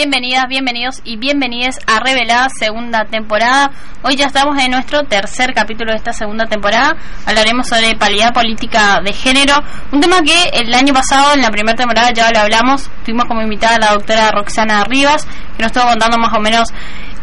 Bienvenidas, bienvenidos y bienvenidas a Revelada segunda temporada. Hoy ya estamos en nuestro tercer capítulo de esta segunda temporada. Hablaremos sobre paridad política de género, un tema que el año pasado en la primera temporada ya lo hablamos. Tuvimos como invitada a la doctora Roxana Rivas, que nos estuvo contando más o menos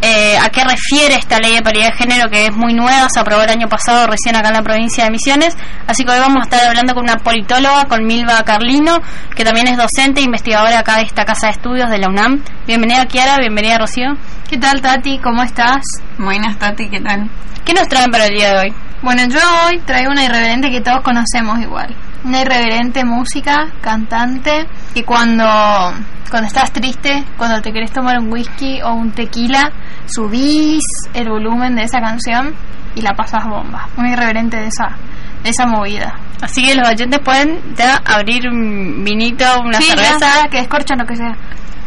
eh, a qué refiere esta ley de paridad de género que es muy nueva, se aprobó el año pasado recién acá en la provincia de Misiones. Así que hoy vamos a estar hablando con una politóloga, con Milva Carlino, que también es docente e investigadora acá de esta casa de estudios de la UNAM. Bienvenida Kiara, bienvenida Rocío. ¿Qué tal Tati? ¿Cómo estás? Buenas Tati, ¿qué tal? ¿Qué nos traen para el día de hoy? Bueno, yo hoy traigo una irreverente que todos conocemos igual. Una irreverente música, cantante, que cuando, cuando estás triste, cuando te querés tomar un whisky o un tequila, subís el volumen de esa canción y la pasas bomba. Una irreverente de esa, de esa movida. Así que los oyentes pueden ya abrir un vinito, una Sí, cerveza. ya, que escorchan lo que sea.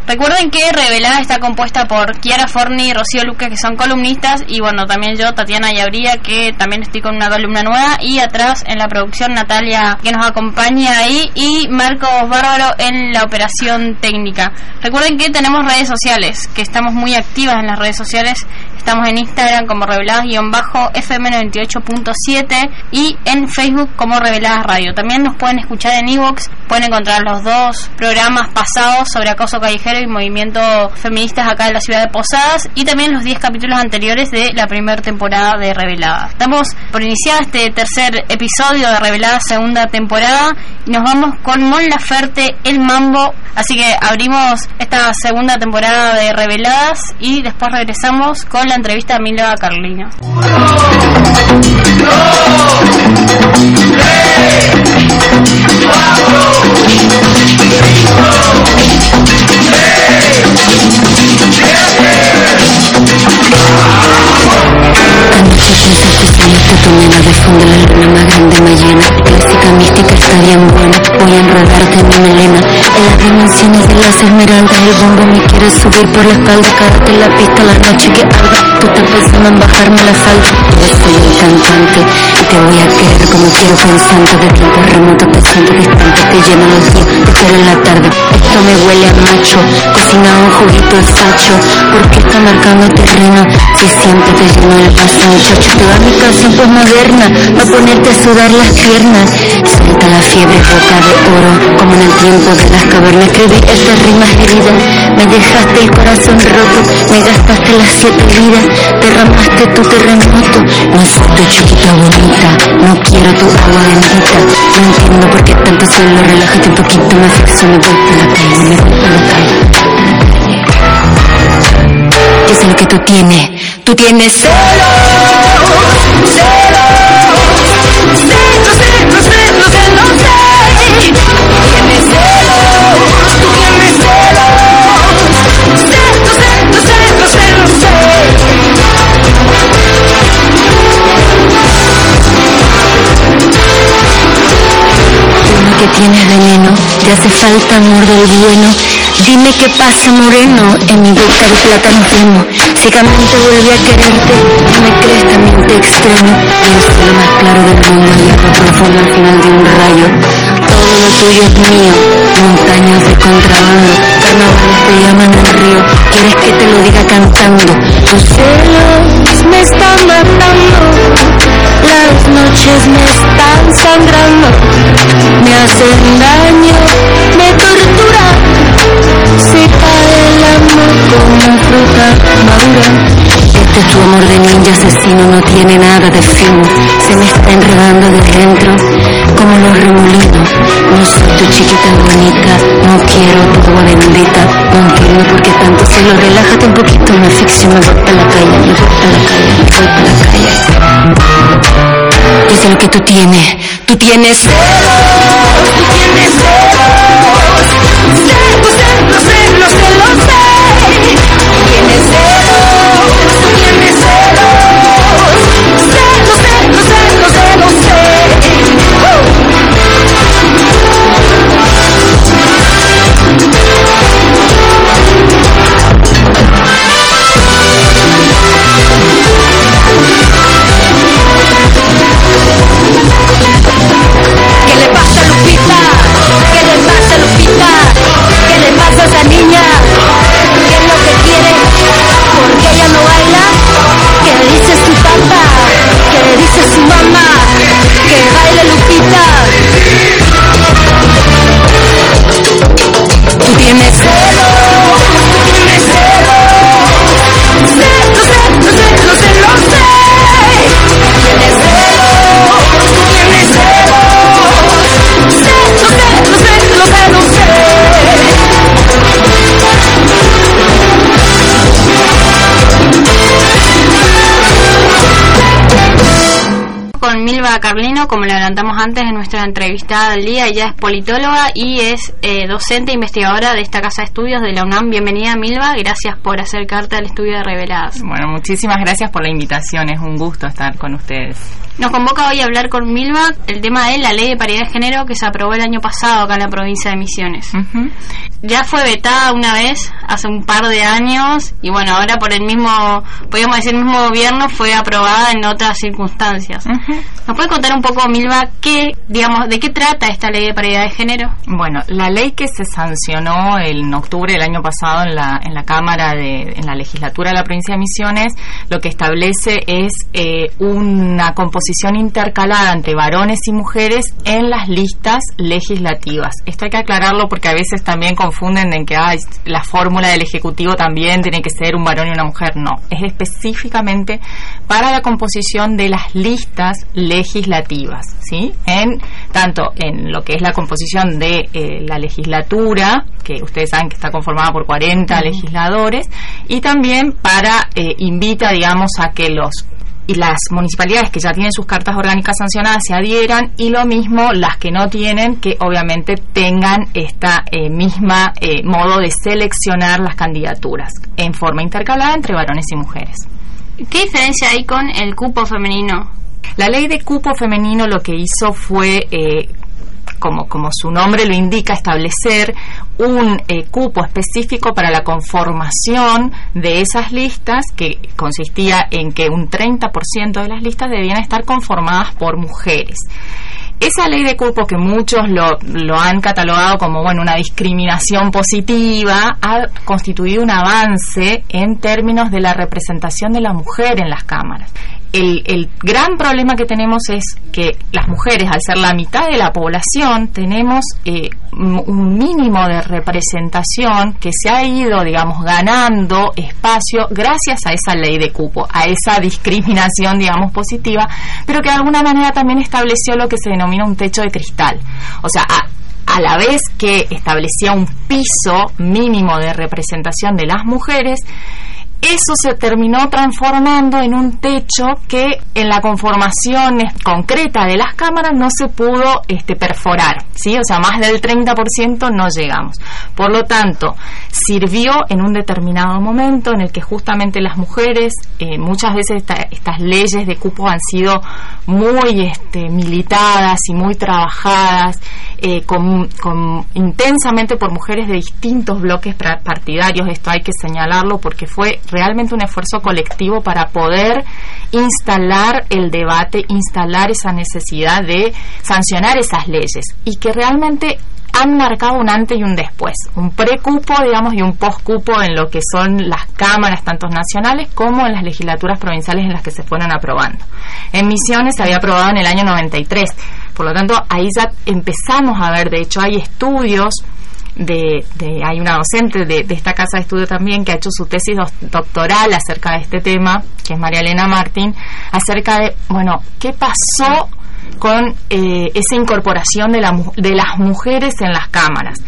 Recuerden que Revelada está compuesta por Kiara Forni y Rocío Luque, que son columnistas, y bueno, también yo, Tatiana Yabría, que también estoy con una columna nueva, y atrás en la producción Natalia, que nos acompaña ahí, y Marcos Bárbaro en la operación técnica. Recuerden que tenemos redes sociales, que estamos muy activas en las redes sociales. Estamos en Instagram como reveladas-fm98.7 y en Facebook como Reveladas Radio. También nos pueden escuchar en Evox, pueden encontrar los dos programas pasados sobre acoso callejero y movimientos feministas acá en la ciudad de Posadas y también los 10 capítulos anteriores de la primera temporada de Reveladas. Estamos por iniciar este tercer episodio de Reveladas segunda temporada y nos vamos con Mon Laferte, El Mambo. Así que abrimos esta segunda temporada de Reveladas y después regresamos con la entrevista a Milva Carlino. to nena de fondo la luna más grande me llena Clásica mística está bien buena Voy a enredarte en mi melena. En las dimensiones de las esmeraldas El bombo me quiere subir por la espalda. Cagarte la pista la noche que arda Tú estás pensando en bajarme la falda Yo soy el cantante Y te voy a querer como quiero pensando. De tiempo remoto pensando distante Te lleno los días, te en la tarde. Esto me huele a macho Cocina un juguito el sacho Porque está marcando terreno Si siempre te lleno el vaso muchacho. Te va mi canción pues moderna Va a ponerte a sudar las piernas. Suelta la fiebre boca de oro Como en el tiempo de las cavernas Escribí estas rimas heridas. Me dejaste el corazón roto Me gastaste las siete vidas Derramaste tu terremoto. No soy tu chiquita bonita No quiero tu agua bendita. No entiendo por qué tanto solo Relájate un poquito Me afecciono, voy por la calle Me por la calle. Yo sé lo que tú tienes. Tú tienes que tienes veneno, te hace falta amor del bueno. Dime qué pasa moreno, en mi boca de plátano fino. Ciegamente volví a quererte, me crees también te extraño. El cielo más claro del mundo y agua profunda al final de un rayo. Todo lo tuyo es mío, montañas de contrabando, carnavales te llaman al río. ¿Quieres que te lo diga cantando? Tus celos me están matando. Las noches me están sangrando, me hacen daño, me torturan. Se cae el amor como fruta madura. Este es tu amor de ninja asesino, no tiene nada de fin. Se me está enredando de dentro como los remolinos. No soy tu chiquita bonita, no quiero tu agua bendita. No entiendo por qué tanto celo. Relájate un poquito, me asfixio, me voy para la calle, me voy para la calle, me voy la calle. Yo sé lo que tú tienes, tú tienes Carlino, como le adelantamos antes en nuestra entrevista del día. Ella es politóloga y es eh, docente e investigadora de esta casa de estudios de la UNAM. Bienvenida, Milva. Gracias por acercarte al estudio de Reveladas. Bueno, muchísimas gracias por la invitación. Es un gusto estar con ustedes. Nos convoca hoy a hablar con Milva el tema de la ley de paridad de género que se aprobó el año pasado acá en la provincia de Misiones. Ya fue vetada una vez, hace un par de años, y bueno, ahora por el mismo, podríamos decir, el mismo gobierno fue aprobada en otras circunstancias. ¿Nos puede contar un poco, Milva, qué, digamos, de qué trata esta ley de paridad de género? Bueno, la ley que se sancionó en octubre del año pasado en la, en la Cámara de, en la legislatura de la provincia de Misiones, lo que establece es eh, una composición intercalada entre varones y mujeres en las listas legislativas. Esto hay que aclararlo porque a veces también confunden en que hay la fórmula del Ejecutivo también tiene que ser un varón y una mujer. No, es específicamente para la composición de las listas legislativas, ¿sí? En tanto en lo que es la composición de eh, la legislatura, que ustedes saben que está conformada por 40 legisladores, y también para eh, invita, digamos, a que los y las municipalidades que ya tienen sus cartas orgánicas sancionadas se adhieran y lo mismo las que no tienen que obviamente tengan esta eh, misma eh, modo de seleccionar las candidaturas en forma intercalada entre varones y mujeres. ¿Qué diferencia hay con el cupo femenino? La ley de cupo femenino lo que hizo fue eh, como, su nombre lo indica, establecer un eh, cupo específico para la conformación de esas listas, que consistía en que un 30% de las listas debían estar conformadas por mujeres. Esa ley de cupo que muchos lo, lo han catalogado como bueno una discriminación positiva ha constituido un avance en términos de la representación de la mujer en las cámaras el, el, gran problema que tenemos es que las mujeres, al ser la mitad de la población, tenemos eh, un mínimo de representación que se ha ido, digamos, ganando espacio gracias a esa ley de cupo, a esa discriminación, digamos, positiva, pero que de alguna manera también estableció lo que se denomina un techo de cristal. O sea, a, a la vez que establecía un piso mínimo de representación de las mujeres, eso se terminó transformando en un techo que en la conformación concreta de las cámaras no se pudo este, perforar, ¿sí? O sea, más del 30% no llegamos. Por lo tanto, sirvió en un determinado momento en el que justamente las mujeres, eh, muchas veces estas leyes de cupo han sido muy este, militadas y muy trabajadas eh, con, intensamente por mujeres de distintos bloques partidarios. Esto hay que señalarlo porque fue realmente un esfuerzo colectivo para poder instalar el debate, instalar esa necesidad de sancionar esas leyes y que realmente han marcado un antes y un después, un precupo, digamos, y un postcupo en lo que son las cámaras, tanto nacionales como en las legislaturas provinciales en las que se fueron aprobando. En Misiones se había aprobado en el año 93, por lo tanto, ahí ya empezamos a ver, de hecho, hay estudios de, hay una docente de, esta casa de estudio también que ha hecho su tesis doctoral acerca de este tema, que es María Elena Martín, acerca de, bueno, ¿qué pasó con eh, esa incorporación de, la, de las mujeres en las cámaras?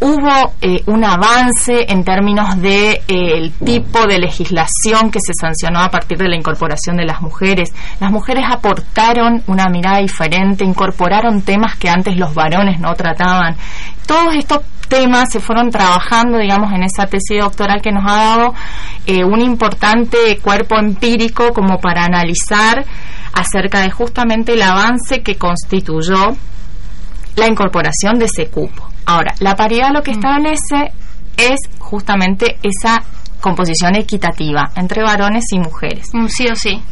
hubo eh, un avance en términos de eh, el tipo de legislación que se sancionó a partir de la incorporación de las mujeres. Las mujeres aportaron una mirada diferente, incorporaron temas que antes los varones no trataban. Todos estos temas se fueron trabajando, digamos, en esa tesis doctoral que nos ha dado eh, un importante cuerpo empírico como para analizar acerca de justamente el avance que constituyó la incorporación de ese cupo. Ahora, la paridad lo que establece es justamente esa composición equitativa entre varones y mujeres. Sí o sí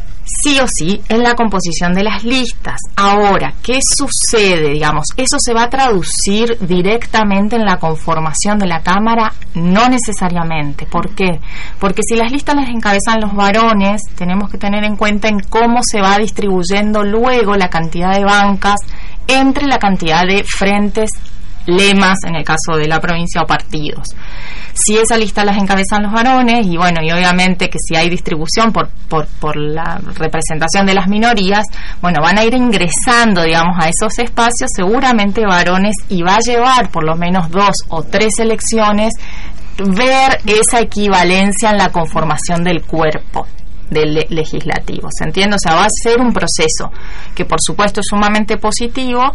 sí o sí en la composición de las listas. Ahora, ¿qué sucede? Digamos, ¿eso se va a traducir directamente en la conformación de la Cámara? No necesariamente. ¿Por qué? Porque si las listas las encabezan los varones, tenemos que tener en cuenta en cómo se va distribuyendo luego la cantidad de bancas entre la cantidad de frentes lemas en el caso de la provincia o partidos. Si esa lista las encabezan los varones y bueno, y obviamente que si hay distribución por, por, por la representación de las minorías, bueno, van a ir ingresando, digamos, a esos espacios seguramente varones y va a llevar por lo menos dos o tres elecciones ver esa equivalencia en la conformación del cuerpo. Del legislativo. ¿Se entiende? O sea, va a ser un proceso que por supuesto es sumamente positivo,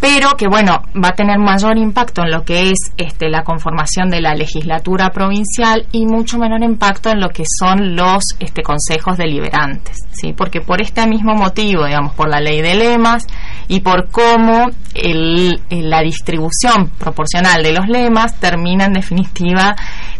pero que bueno, va a tener mayor impacto en lo que es este, la conformación de la legislatura provincial y mucho menor impacto en lo que son los este, consejos deliberantes, ¿sí? Porque por este mismo motivo, digamos, por la ley de lemas y por cómo el, la distribución proporcional de los lemas termina en definitiva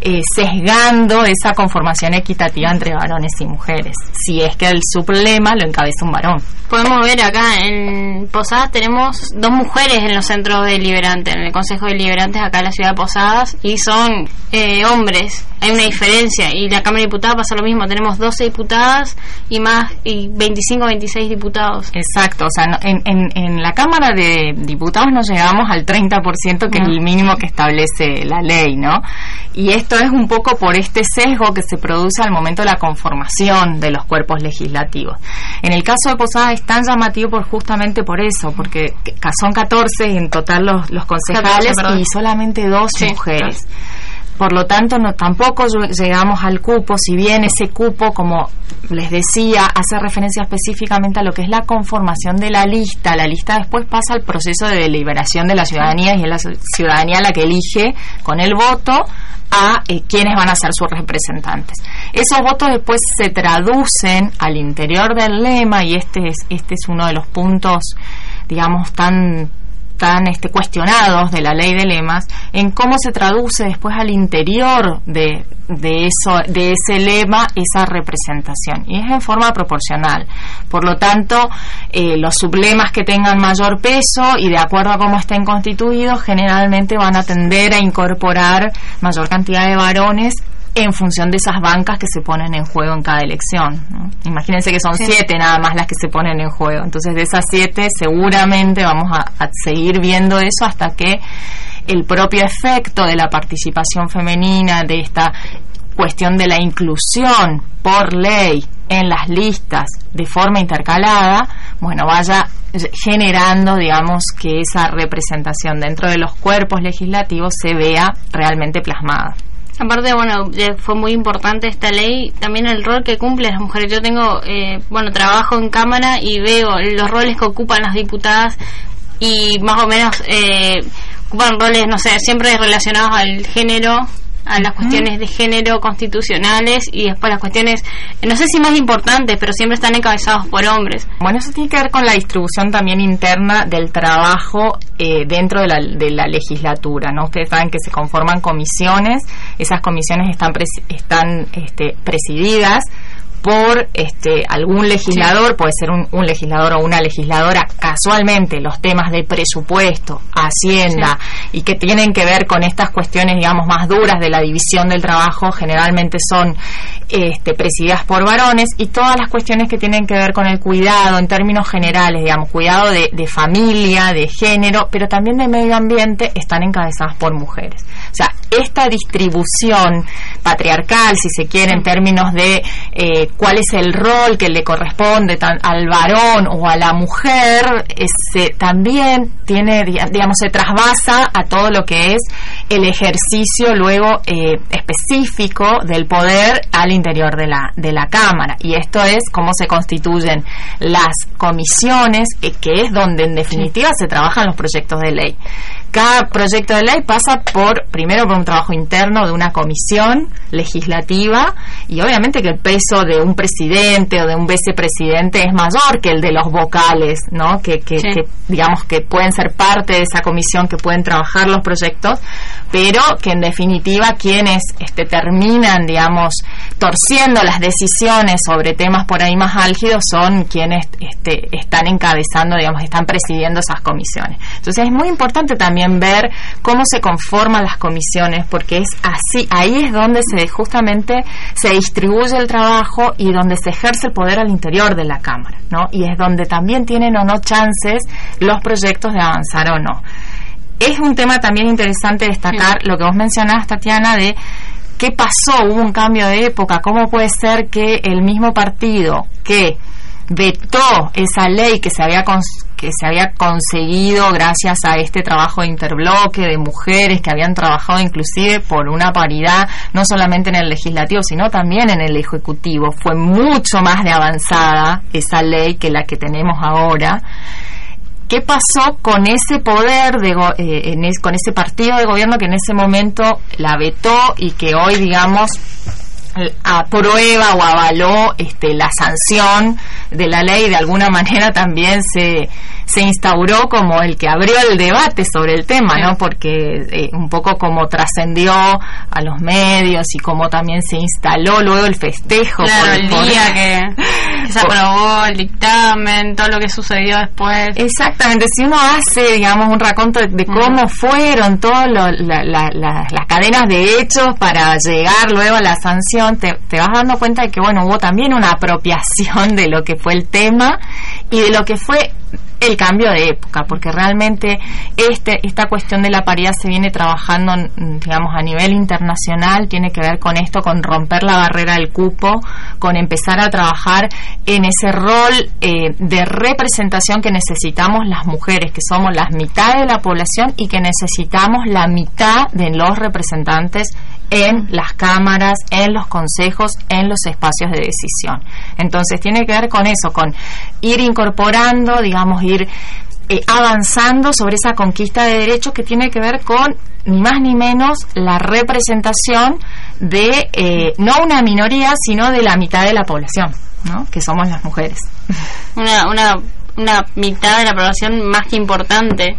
eh, sesgando esa conformación equitativa entre varones y mujeres, si es que el sublema lo encabeza un varón. Podemos ver acá en Posadas tenemos dos mujeres en los centros deliberantes, en el Consejo Deliberantes acá en la ciudad de Posadas, y son eh, hombres. Hay una diferencia. Y la Cámara de Diputados pasa lo mismo. Tenemos 12 diputadas y más, y 25 26 diputados. Exacto. O sea, en, en, en la Cámara de Diputados no llegamos al 30% que es el mínimo que establece la ley, ¿no? Y esto es un poco por este sesgo que se produce al momento de la conformación de los cuerpos legislativos. En el caso de Posadas es tan llamativo por justamente por eso, porque son 14 en total los, los concejales y solamente dos mujeres. Por lo tanto, no tampoco llegamos al cupo, si bien ese cupo, como les decía, hace referencia específicamente a lo que es la conformación de la lista. La lista después pasa al proceso de deliberación de la ciudadanía y es la ciudadanía la que elige con el voto a eh, quienes van a ser sus representantes. Esos votos después se traducen al interior del lema y este es, este es uno de los puntos, digamos, tan tan este, cuestionados de la ley de lemas en cómo se traduce después al interior de, de, eso, de ese lema esa representación. Y es en forma proporcional. Por lo tanto eh, los sublemas que tengan mayor peso y de acuerdo a cómo estén constituidos generalmente van a tender a incorporar mayor cantidad de varones en función de esas bancas que se ponen en juego en cada elección. Imagínense que son siete nada más las que se ponen en juego. Entonces de esas siete seguramente vamos a, a seguir viendo eso hasta que el propio efecto de la participación femenina, de esta cuestión de la inclusión por ley en las listas de forma intercalada, bueno, vaya generando, digamos, que esa representación dentro de los cuerpos legislativos se vea realmente plasmada. Aparte, bueno, fue muy importante esta ley, también el rol que cumplen las mujeres. Yo tengo, eh, bueno, trabajo en Cámara y veo los roles que ocupan las diputadas y más o menos eh, ocupan roles, no sé, siempre relacionados al género, a las cuestiones de género constitucionales y después las cuestiones, no sé si más importantes, pero siempre están encabezados por hombres. Bueno, eso tiene que ver con la distribución también interna del trabajo eh, dentro de la, de la legislatura, ¿no? Ustedes saben que se conforman comisiones, esas comisiones están, están este, presididas por este algún legislador, puede ser un, legislador o una legisladora, casualmente los temas de presupuesto, hacienda y que tienen que ver con estas cuestiones, digamos, más duras de la división del trabajo, generalmente son este, presididas por varones y todas las cuestiones que tienen que ver con el cuidado en términos generales, digamos, cuidado de, de familia, de género, pero también de medio ambiente, están encabezadas por mujeres. O sea, esta distribución patriarcal, si se quiere, en términos de eh, cuál es el rol que le corresponde al varón o a la mujer, ese, también tiene, digamos, se trasvasa a todo lo que es el ejercicio luego eh, específico del poder al interior de la, de la Cámara. Y esto es cómo se constituyen las comisiones, eh, que es donde en definitiva se trabajan los proyectos de ley cada proyecto de ley pasa por, primero por un trabajo interno de una comisión legislativa y obviamente que el peso de un presidente o de un vicepresidente es mayor que el de los vocales, ¿no? Que, que, digamos que pueden ser parte de esa comisión, que pueden trabajar los proyectos, pero que en definitiva quienes este, terminan, digamos, torciendo las decisiones sobre temas por ahí más álgidos son quienes este, están encabezando, digamos, están presidiendo esas comisiones. Entonces es muy importante también ver cómo se conforman las comisiones, porque es así, ahí es donde se justamente se distribuye el trabajo y donde se ejerce el poder al interior de la Cámara, ¿no? Y es donde también tienen o no chances los proyectos de avanzar o no. Es un tema también interesante destacar lo que vos mencionabas, Tatiana, de qué pasó, hubo un cambio de época, cómo puede ser que el mismo partido que vetó esa ley que se había que se había conseguido gracias a este trabajo de interbloque de mujeres que habían trabajado inclusive por una paridad no solamente en el legislativo sino también en el ejecutivo. Fue mucho más de avanzada esa ley que la que tenemos ahora. ¿Qué pasó con ese poder, de eh, con ese partido de gobierno que en ese momento la vetó y que hoy, digamos, aprueba o avaló este, la sanción de la ley de alguna manera también se, se instauró como el que abrió el debate sobre el tema, ¿no? Porque eh, un poco como trascendió a los medios y como también se instaló luego el festejo. Claro, el, día que, se aprobó el dictamen, todo lo que sucedió después. Exactamente, si uno hace, digamos, un raconto de, cómo fueron todas las cadenas de hechos para llegar luego a la sanción, te, te vas dando cuenta de que, bueno, hubo también una apropiación de lo que fue el tema y de lo que fue el cambio de época, porque realmente este, esta cuestión de la paridad se viene trabajando, digamos, a nivel internacional, tiene que ver con esto, con romper la barrera del cupo, con empezar a trabajar en ese rol eh, de representación que necesitamos las mujeres, que somos la mitad de la población y que necesitamos la mitad de los representantes en las cámaras, en los consejos, en los espacios de decisión. Entonces tiene que ver con eso, con ir incorporando, digamos, ir eh, avanzando sobre esa conquista de derechos que tiene que ver con ni más ni menos la representación de eh, no una minoría, sino de la mitad de la población, ¿no? que somos las mujeres. Una, una, una mitad de la población más que importante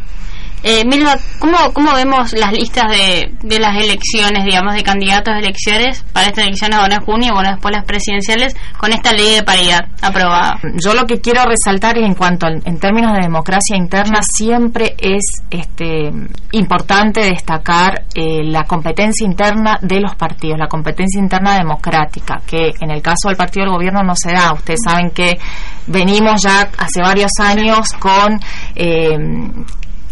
eh, Milva, ¿cómo, ¿cómo vemos las listas de, de las elecciones, digamos, de candidatos a elecciones para estas elecciones ahora en junio, bueno, después las presidenciales, con esta ley de paridad aprobada? Yo lo que quiero resaltar en cuanto en términos de democracia interna siempre es este importante destacar eh, la competencia interna de los partidos, la competencia interna democrática, que en el caso del partido del gobierno no se da. Ustedes saben que venimos ya hace varios años con eh,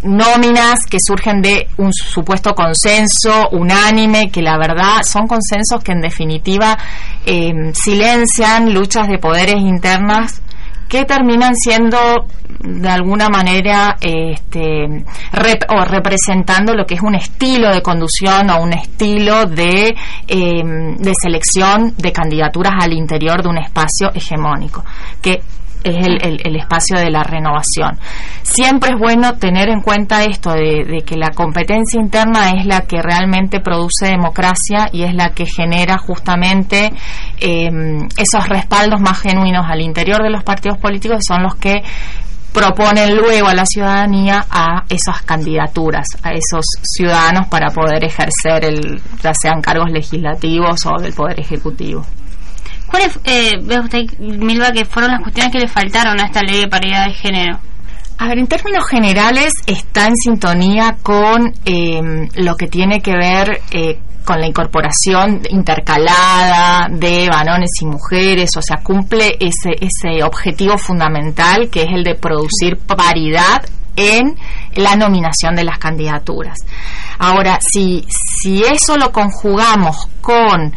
nóminas que surgen de un supuesto consenso unánime, que la verdad son consensos que en definitiva em, silencian luchas de poderes internas que terminan siendo de alguna manera este, o representando lo que es un estilo de conducción o un estilo de, em, de selección de candidaturas al interior de un espacio hegemónico, que es el, el, espacio de la renovación. Siempre es bueno tener en cuenta esto de, que la competencia interna es la que realmente produce democracia y es la que genera justamente em, esos respaldos más genuinos al interior de los partidos políticos, son los que proponen luego a la ciudadanía a esas candidaturas, a esos ciudadanos para poder ejercer el, ya sean cargos legislativos o del poder ejecutivo. ¿Cuáles eh, ve usted, Milva, que fueron las cuestiones que le faltaron a esta ley de paridad de género? A ver, en términos generales está en sintonía con em, lo que tiene que ver eh, con la incorporación intercalada de varones y mujeres, o sea, cumple ese, ese objetivo fundamental que es el de producir paridad en la nominación de las candidaturas. Ahora, si, si eso lo conjugamos con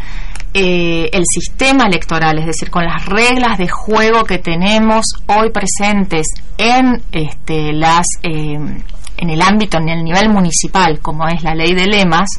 eh, el sistema electoral, es decir, con las reglas de juego que tenemos hoy presentes en este, las eh, en el ámbito, en el nivel municipal, como es la ley de lemas,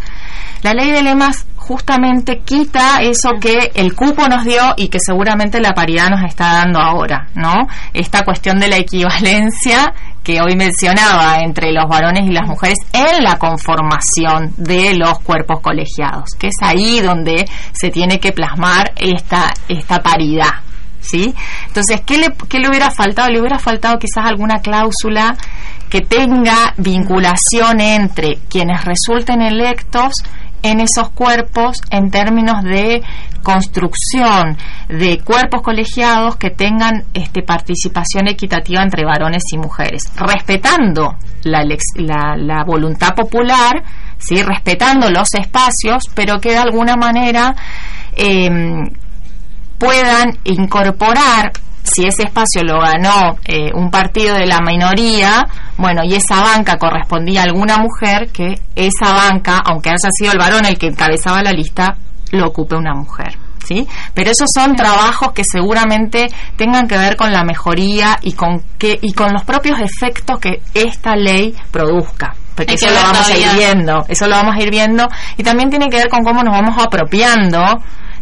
la ley de lemas justamente quita eso que el cupo nos dio y que seguramente la paridad nos está dando ahora, ¿no? Esta cuestión de la equivalencia que hoy mencionaba entre los varones y las mujeres en la conformación de los cuerpos colegiados, que es ahí donde se tiene que plasmar esta, esta paridad. ¿Sí? Entonces, ¿qué le, ¿qué le hubiera faltado? Le hubiera faltado quizás alguna cláusula que tenga vinculación entre quienes resulten electos en esos cuerpos en términos de construcción de cuerpos colegiados que tengan este, participación equitativa entre varones y mujeres, respetando la, la, voluntad popular, ¿sí? respetando los espacios, pero que de alguna manera em, puedan incorporar si ese espacio lo ganó eh, un partido de la minoría, bueno, y esa banca correspondía a alguna mujer, que esa banca, aunque haya sido el varón el que encabezaba la lista, lo ocupe una mujer. ¿sí? Pero esos son trabajos que seguramente tengan que ver con la mejoría y con que y con los propios efectos que esta ley produzca porque eso lo vamos a ir viendo, eso lo vamos a ir viendo y también tiene que ver con cómo nos vamos apropiando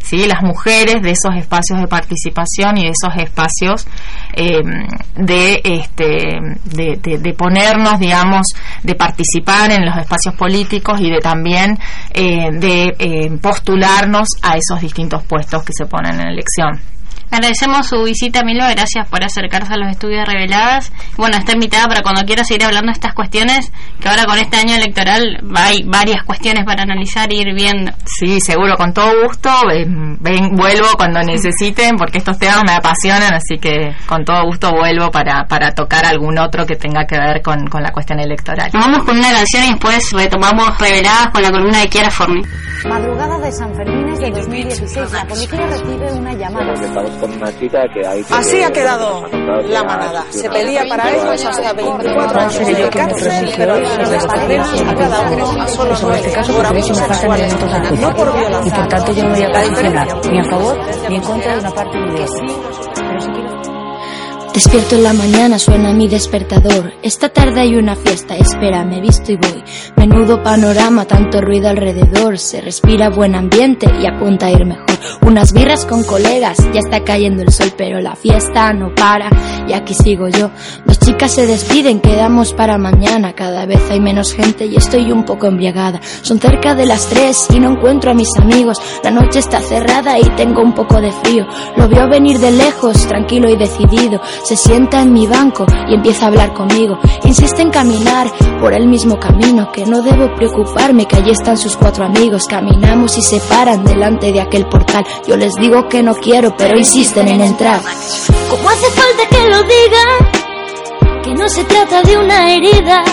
¿sí? las mujeres de esos espacios de participación y de esos espacios eh, de, este, de, ponernos, digamos, de participar en los espacios políticos y de también eh, de eh, postularnos a esos distintos puestos que se ponen en elección. Agradecemos su visita, Milo. Gracias por acercarse a los estudios reveladas. Bueno, está invitada para cuando quiera seguir hablando de estas cuestiones, que ahora con este año electoral hay varias cuestiones para analizar e ir viendo. Sí, seguro, con todo gusto. Ven, vuelvo cuando necesiten, porque estos temas me apasionan, así que con todo gusto vuelvo para, para tocar algún otro que tenga que ver con, con la cuestión electoral. vamos con una canción y después retomamos reveladas con la columna de Kiara Forni. Madrugada de San Fermín de 2016. La policía recibe una llamada Así ha quedado la manada. Se pedía para ellos hasta 24 años de cárcel, pero las condenas a cada uno a solo nueve por abusos sexuales, no por violación. Y por tanto yo no voy a posicionar ni a favor ni en contra de una parte ni de otra. Despierto en la mañana, suena mi despertador. Esta tarde hay una fiesta, espera, me visto y voy. Menudo panorama, tanto ruido alrededor. Se respira buen ambiente y apunta a ir mejor. Unas birras con colegas, ya está cayendo el sol, pero la fiesta no para y aquí sigo yo. Las chicas se despiden, quedamos para mañana. Cada vez hay menos gente y estoy un poco embriagada. Son cerca de las tres y no encuentro a mis amigos. La noche está cerrada y tengo un poco de frío. Lo veo venir de lejos, tranquilo y decidido se sienta en mi banco y empieza a hablar conmigo. Insiste en caminar por el mismo camino, que no debo preocuparme, que allí están sus cuatro amigos. Caminamos y se paran delante de aquel portal. Yo les digo que no quiero, pero insisten en entrar. ¿Cómo hace falta que lo diga? Que no se trata de una herida,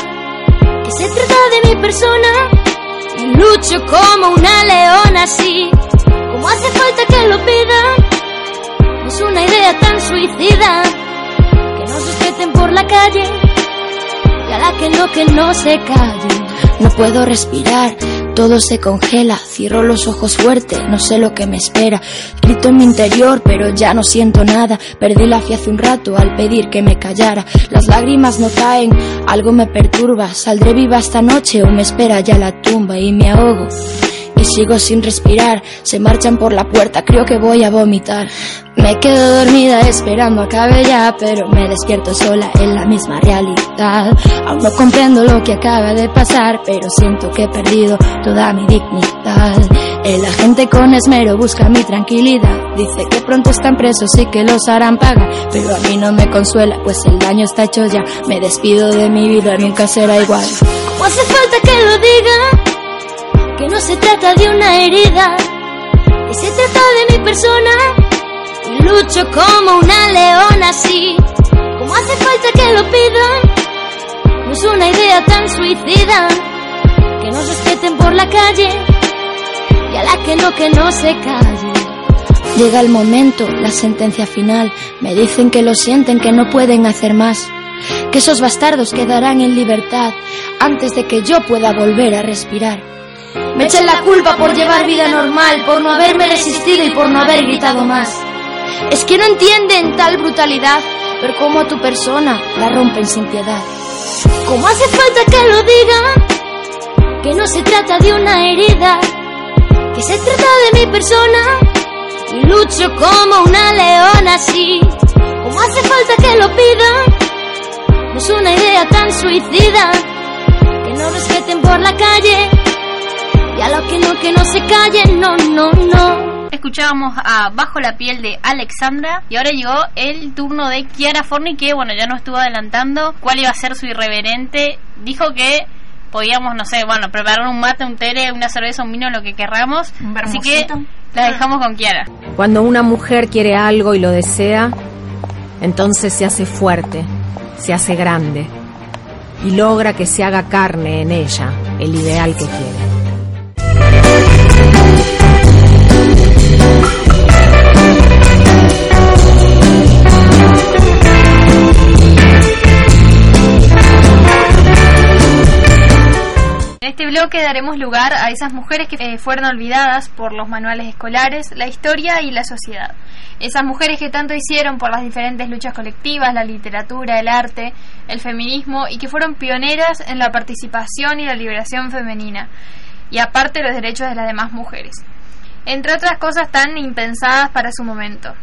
que se trata de mi persona. Y lucho como una leona así. ¿Cómo hace falta que lo pida? es una idea tan suicida la calle y a la que no, que no se calle. No puedo respirar, todo se congela, cierro los ojos fuerte, no sé lo que me espera. Grito en mi interior, pero ya no siento nada. Perdí la fe hace un rato al pedir que me callara. Las lágrimas no caen, algo me perturba. Saldré viva esta noche o me espera ya la tumba y me ahogo y sigo sin respirar. Se marchan por la puerta, creo que voy a vomitar. Me quedo dormida esperando acabe ya, pero me despierto sola en la misma realidad. Aún no comprendo lo que acaba de pasar, pero siento que he perdido toda mi dignidad. El agente con esmero busca mi tranquilidad. Dice que pronto están presos y que los harán pagar, pero a mí no me consuela, pues el daño está hecho ya. Me despido de mi vida, nunca será igual. ¿Cómo hace falta que lo diga? Que no se trata de una herida, que se trata de mi persona. Y lucho como una leona así, como hace falta que lo pidan. No es una idea tan suicida, que nos respeten por la calle y a la que no, que no se calle. Llega el momento, la sentencia final. Me dicen que lo sienten, que no pueden hacer más. Que esos bastardos quedarán en libertad antes de que yo pueda volver a respirar. Me echen la culpa por llevar vida normal, por no haberme resistido y por no haber gritado más. Es que no entienden tal brutalidad, pero como a tu persona la rompen sin piedad. ¿Cómo hace falta que lo diga? Que no se trata de una herida, que se trata de mi persona. Y lucho como una leona así. ¿Cómo hace falta que lo pida? No es una idea tan suicida, que no respeten por la calle que no, que no se callen, no, no, no. Escuchábamos a Bajo la piel de Alexandra y ahora llegó el turno de Kiara Forni que, bueno, ya nos estuvo adelantando cuál iba a ser su irreverente. Dijo que podíamos, no sé, bueno, preparar un mate, un tere, una cerveza, un vino, lo que querramos. Así que la dejamos con Kiara. Cuando una mujer quiere algo y lo desea, entonces se hace fuerte, se hace grande y logra que se haga carne en ella el ideal que quiere. Este bloque bloque daremos lugar a esas mujeres que eh, fueron olvidadas por los manuales escolares, la historia y la sociedad. Esas mujeres que tanto hicieron por las diferentes luchas colectivas, la literatura, el arte, el feminismo y que fueron pioneras en la participación y la liberación femenina, y aparte los derechos de las demás mujeres. Entre otras cosas tan impensadas para su momento.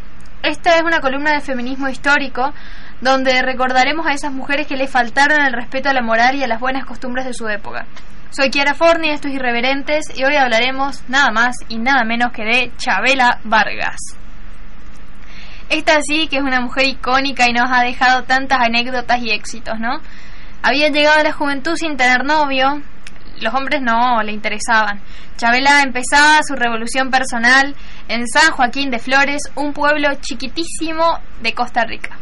Esta es una columna de feminismo histórico donde recordaremos a esas mujeres que le faltaron el respeto a la moral y a las buenas costumbres de su época. Soy Kiara Forni, esto es Irreverentes, y hoy hablaremos nada más y nada menos que de Chabela Vargas. Esta sí que es una mujer icónica y nos ha dejado tantas anécdotas y éxitos, ¿no? Había llegado a la juventud sin tener novio, los hombres no le interesaban. Chabela empezaba su revolución personal en San Joaquín de Flores, un pueblo chiquitísimo de Costa Rica.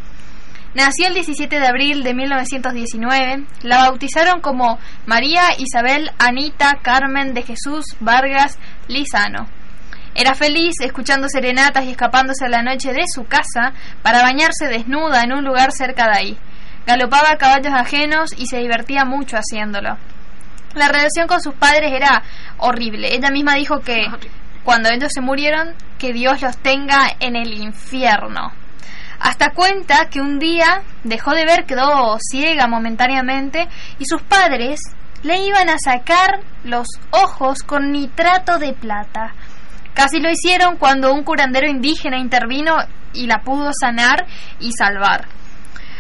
Nació el 17 de abril de 1919. La bautizaron como María Isabel Anita Carmen de Jesús Vargas Lizano. Era feliz escuchando serenatas y escapándose a la noche de su casa para bañarse desnuda en un lugar cerca de ahí. Galopaba a caballos ajenos y se divertía mucho haciéndolo. La relación con sus padres era horrible. Ella misma dijo que cuando ellos se murieron, que Dios los tenga en el infierno. Hasta cuenta que un día dejó de ver, quedó ciega momentáneamente y sus padres le iban a sacar los ojos con nitrato de plata. Casi lo hicieron cuando un curandero indígena intervino y la pudo sanar y salvar.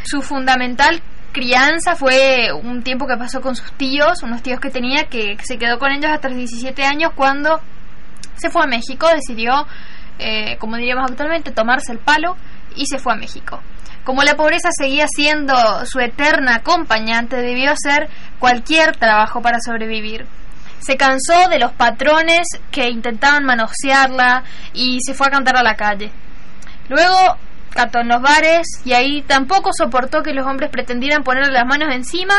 Su fundamental crianza fue un tiempo que pasó con sus tíos, unos tíos que tenía que se quedó con ellos hasta los 17 años cuando se fue a México, decidió, eh, como diríamos actualmente, tomarse el palo y se fue a México. Como la pobreza seguía siendo su eterna acompañante, debió hacer cualquier trabajo para sobrevivir. Se cansó de los patrones que intentaban manosearla y se fue a cantar a la calle. Luego cató en los bares y ahí tampoco soportó que los hombres pretendieran ponerle las manos encima,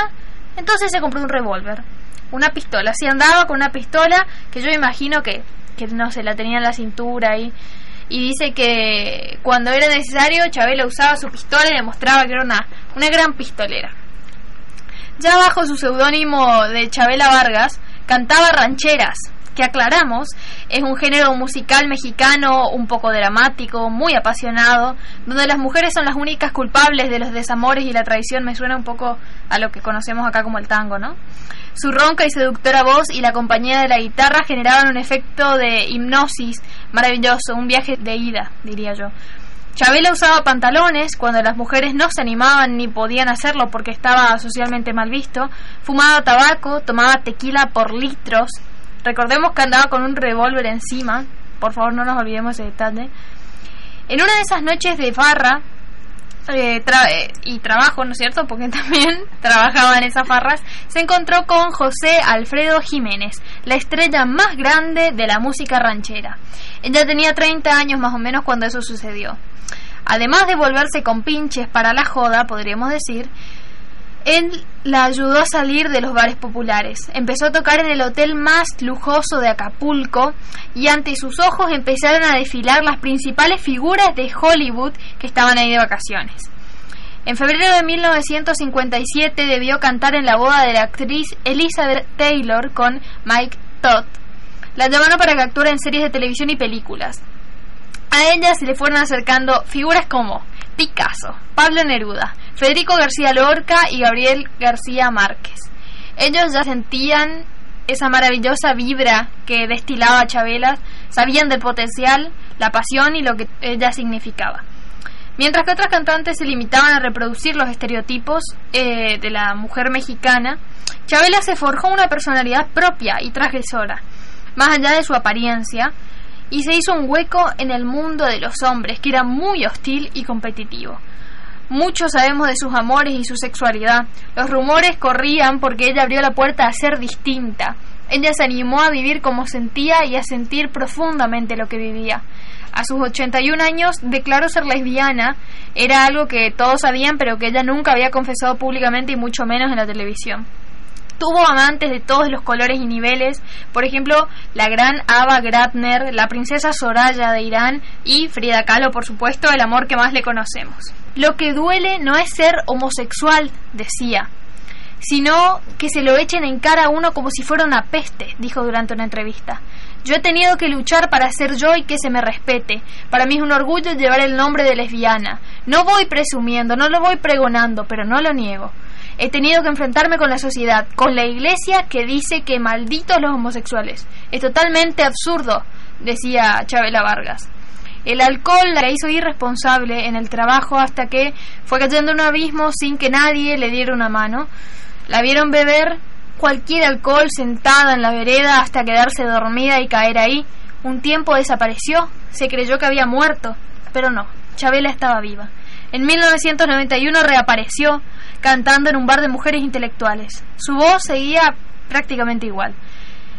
entonces se compró un revólver, una pistola. Así andaba con una pistola que yo imagino que, que no se la tenía en la cintura y y dice que cuando era necesario Chabela usaba su pistola y demostraba que era una, una gran pistolera. Ya bajo su seudónimo de Chabela Vargas, cantaba rancheras, que aclaramos, es un género musical mexicano un poco dramático, muy apasionado, donde las mujeres son las únicas culpables de los desamores y la traición. Me suena un poco a lo que conocemos acá como el tango, ¿no? Su ronca y seductora voz y la compañía de la guitarra generaban un efecto de hipnosis maravilloso, un viaje de ida, diría yo. Chabela usaba pantalones cuando las mujeres no se animaban ni podían hacerlo porque estaba socialmente mal visto, fumaba tabaco, tomaba tequila por litros, recordemos que andaba con un revólver encima, por favor no nos olvidemos ese detalle. En una de esas noches de farra, eh, eh, y trabajo, ¿no es cierto? Porque también trabajaba en esas farras, se encontró con José Alfredo Jiménez, la estrella más grande de la música ranchera. Ella tenía 30 años más o menos cuando eso sucedió. Además de volverse con pinches para la joda, podríamos decir, él la ayudó a salir de los bares populares. Empezó a tocar en el hotel más lujoso de Acapulco y ante sus ojos empezaron a desfilar las principales figuras de Hollywood que estaban ahí de vacaciones. En febrero de 1957 debió cantar en la boda de la actriz Elizabeth Taylor con Mike Todd. La llamaron para que actuara en series de televisión y películas. A ella se le fueron acercando figuras como Picasso, Pablo Neruda, Federico García Lorca y Gabriel García Márquez. Ellos ya sentían esa maravillosa vibra que destilaba Chabela, sabían del potencial, la pasión y lo que ella significaba. Mientras que otras cantantes se limitaban a reproducir los estereotipos eh, de la mujer mexicana, Chabela se forjó una personalidad propia y transgresora, más allá de su apariencia, y se hizo un hueco en el mundo de los hombres, que era muy hostil y competitivo. Muchos sabemos de sus amores y su sexualidad. Los rumores corrían porque ella abrió la puerta a ser distinta. Ella se animó a vivir como sentía y a sentir profundamente lo que vivía. A sus 81 años declaró ser lesbiana. Era algo que todos sabían, pero que ella nunca había confesado públicamente y mucho menos en la televisión. Tuvo amantes de todos los colores y niveles, por ejemplo, la gran Ava Gratner, la princesa Soraya de Irán y Frida Kahlo, por supuesto, el amor que más le conocemos. Lo que duele no es ser homosexual, decía, sino que se lo echen en cara a uno como si fuera una peste, dijo durante una entrevista. Yo he tenido que luchar para ser yo y que se me respete. Para mí es un orgullo llevar el nombre de lesbiana. No voy presumiendo, no lo voy pregonando, pero no lo niego. He tenido que enfrentarme con la sociedad, con la iglesia que dice que malditos los homosexuales. Es totalmente absurdo, decía Chabela Vargas. El alcohol la hizo irresponsable en el trabajo hasta que fue cayendo en un abismo sin que nadie le diera una mano. La vieron beber cualquier alcohol sentada en la vereda hasta quedarse dormida y caer ahí. Un tiempo desapareció, se creyó que había muerto, pero no, Chabela estaba viva. En 1991 reapareció cantando en un bar de mujeres intelectuales. Su voz seguía prácticamente igual.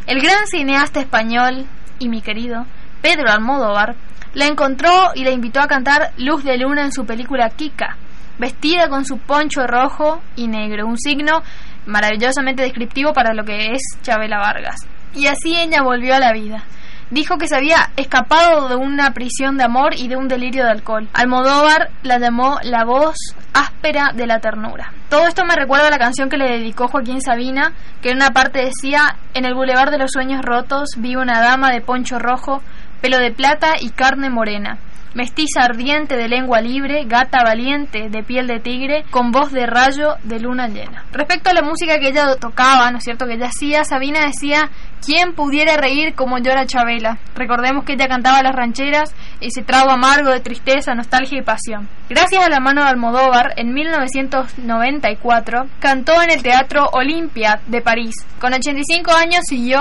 El gran cineasta español y mi querido Pedro Almodóvar la encontró y la invitó a cantar Luz de Luna en su película Kika, vestida con su poncho rojo y negro, un signo maravillosamente descriptivo para lo que es Chabela Vargas. Y así ella volvió a la vida. Dijo que se había escapado de una prisión de amor y de un delirio de alcohol. Almodóvar la llamó la voz áspera de la ternura. Todo esto me recuerda a la canción que le dedicó Joaquín Sabina, que en una parte decía, en el bulevar de los sueños rotos vi una dama de poncho rojo, pelo de plata y carne morena mestiza ardiente de lengua libre, gata valiente de piel de tigre, con voz de rayo de luna llena. Respecto a la música que ella tocaba, ¿no es cierto?, que ella hacía, Sabina decía, ¿quién pudiera reír como llora Chabela? Recordemos que ella cantaba las rancheras, ese trago amargo de tristeza, nostalgia y pasión. Gracias a la mano de Almodóvar, en 1994, cantó en el Teatro Olimpia de París. Con 85 años siguió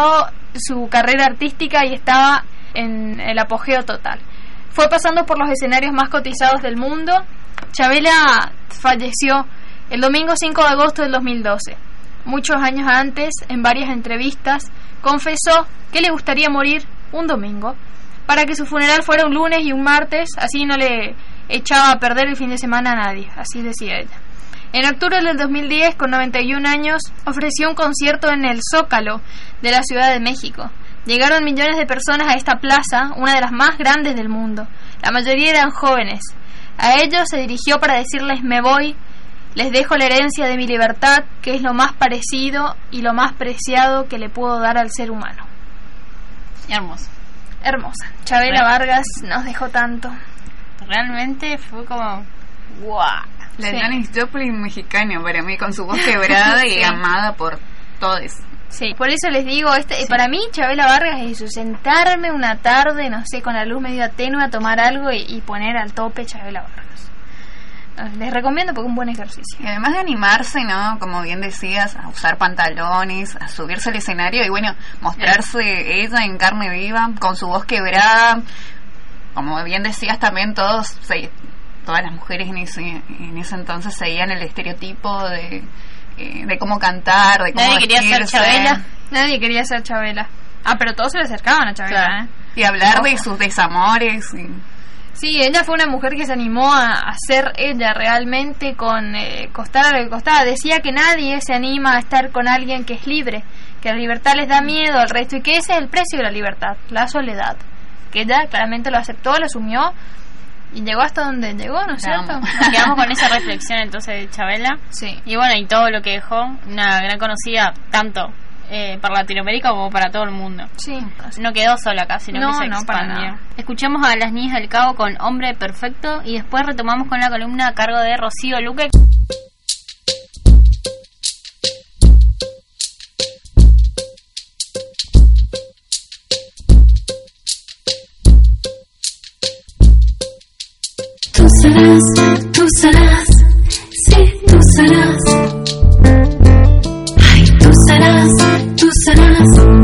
su carrera artística y estaba en el apogeo total. Fue pasando por los escenarios más cotizados del mundo. Chabela falleció el domingo 5 de agosto del 2012. Muchos años antes, en varias entrevistas, confesó que le gustaría morir un domingo para que su funeral fuera un lunes y un martes, así no le echaba a perder el fin de semana a nadie, así decía ella. En octubre del 2010, con 91 años, ofreció un concierto en el Zócalo de la Ciudad de México. Llegaron millones de personas a esta plaza, una de las más grandes del mundo. La mayoría eran jóvenes. A ellos se dirigió para decirles me voy, les dejo la herencia de mi libertad, que es lo más parecido y lo más preciado que le puedo dar al ser humano. Hermosa. Hermosa. Chabela Vargas nos dejó tanto. Realmente fue como... ¡Guau! La Janis Joplin mexicana para mí, con su voz quebrada y amada por todos. Sí, por eso les digo, este, para mí Chabela Vargas es eso, sentarme una tarde, no sé, con la luz medio tenue a tomar algo y, poner al tope Chabela Vargas. Les recomiendo porque es un buen ejercicio. Y además de animarse, ¿no? Como bien decías, a usar pantalones, a subirse al escenario y bueno, mostrarse ella en carne viva, con su voz quebrada. Como bien decías también, todos, todas las mujeres en ese, en ese entonces seguían el estereotipo de de cómo cantar, de cómo Nadie quería ser Chabela. Nadie quería ser Chabela. Ah, pero todos se le acercaban a Chabela, ¿eh? Y hablar de sus desamores. Sí, ella fue una mujer que se animó a, ser ella realmente con eh, costara lo que costara. Decía que nadie se anima a estar con alguien que es libre, que la libertad les da miedo al resto y que ese es el precio de la libertad, la soledad. Que ella claramente lo aceptó, lo asumió y llegó hasta donde llegó, ¿no es cierto? quedamos con esa reflexión entonces de Chabela. Sí. Y bueno, y todo lo que dejó, una gran conocida tanto eh, para Latinoamérica como para todo el mundo. Sí. No quedó sola acá, sino que se expandió. Escuchemos a las niñas del Cabo con Hombre Perfecto y después retomamos con la columna a cargo de Rocío Luque. Tú serás, sí, tú serás. Ay, tú serás, tú serás,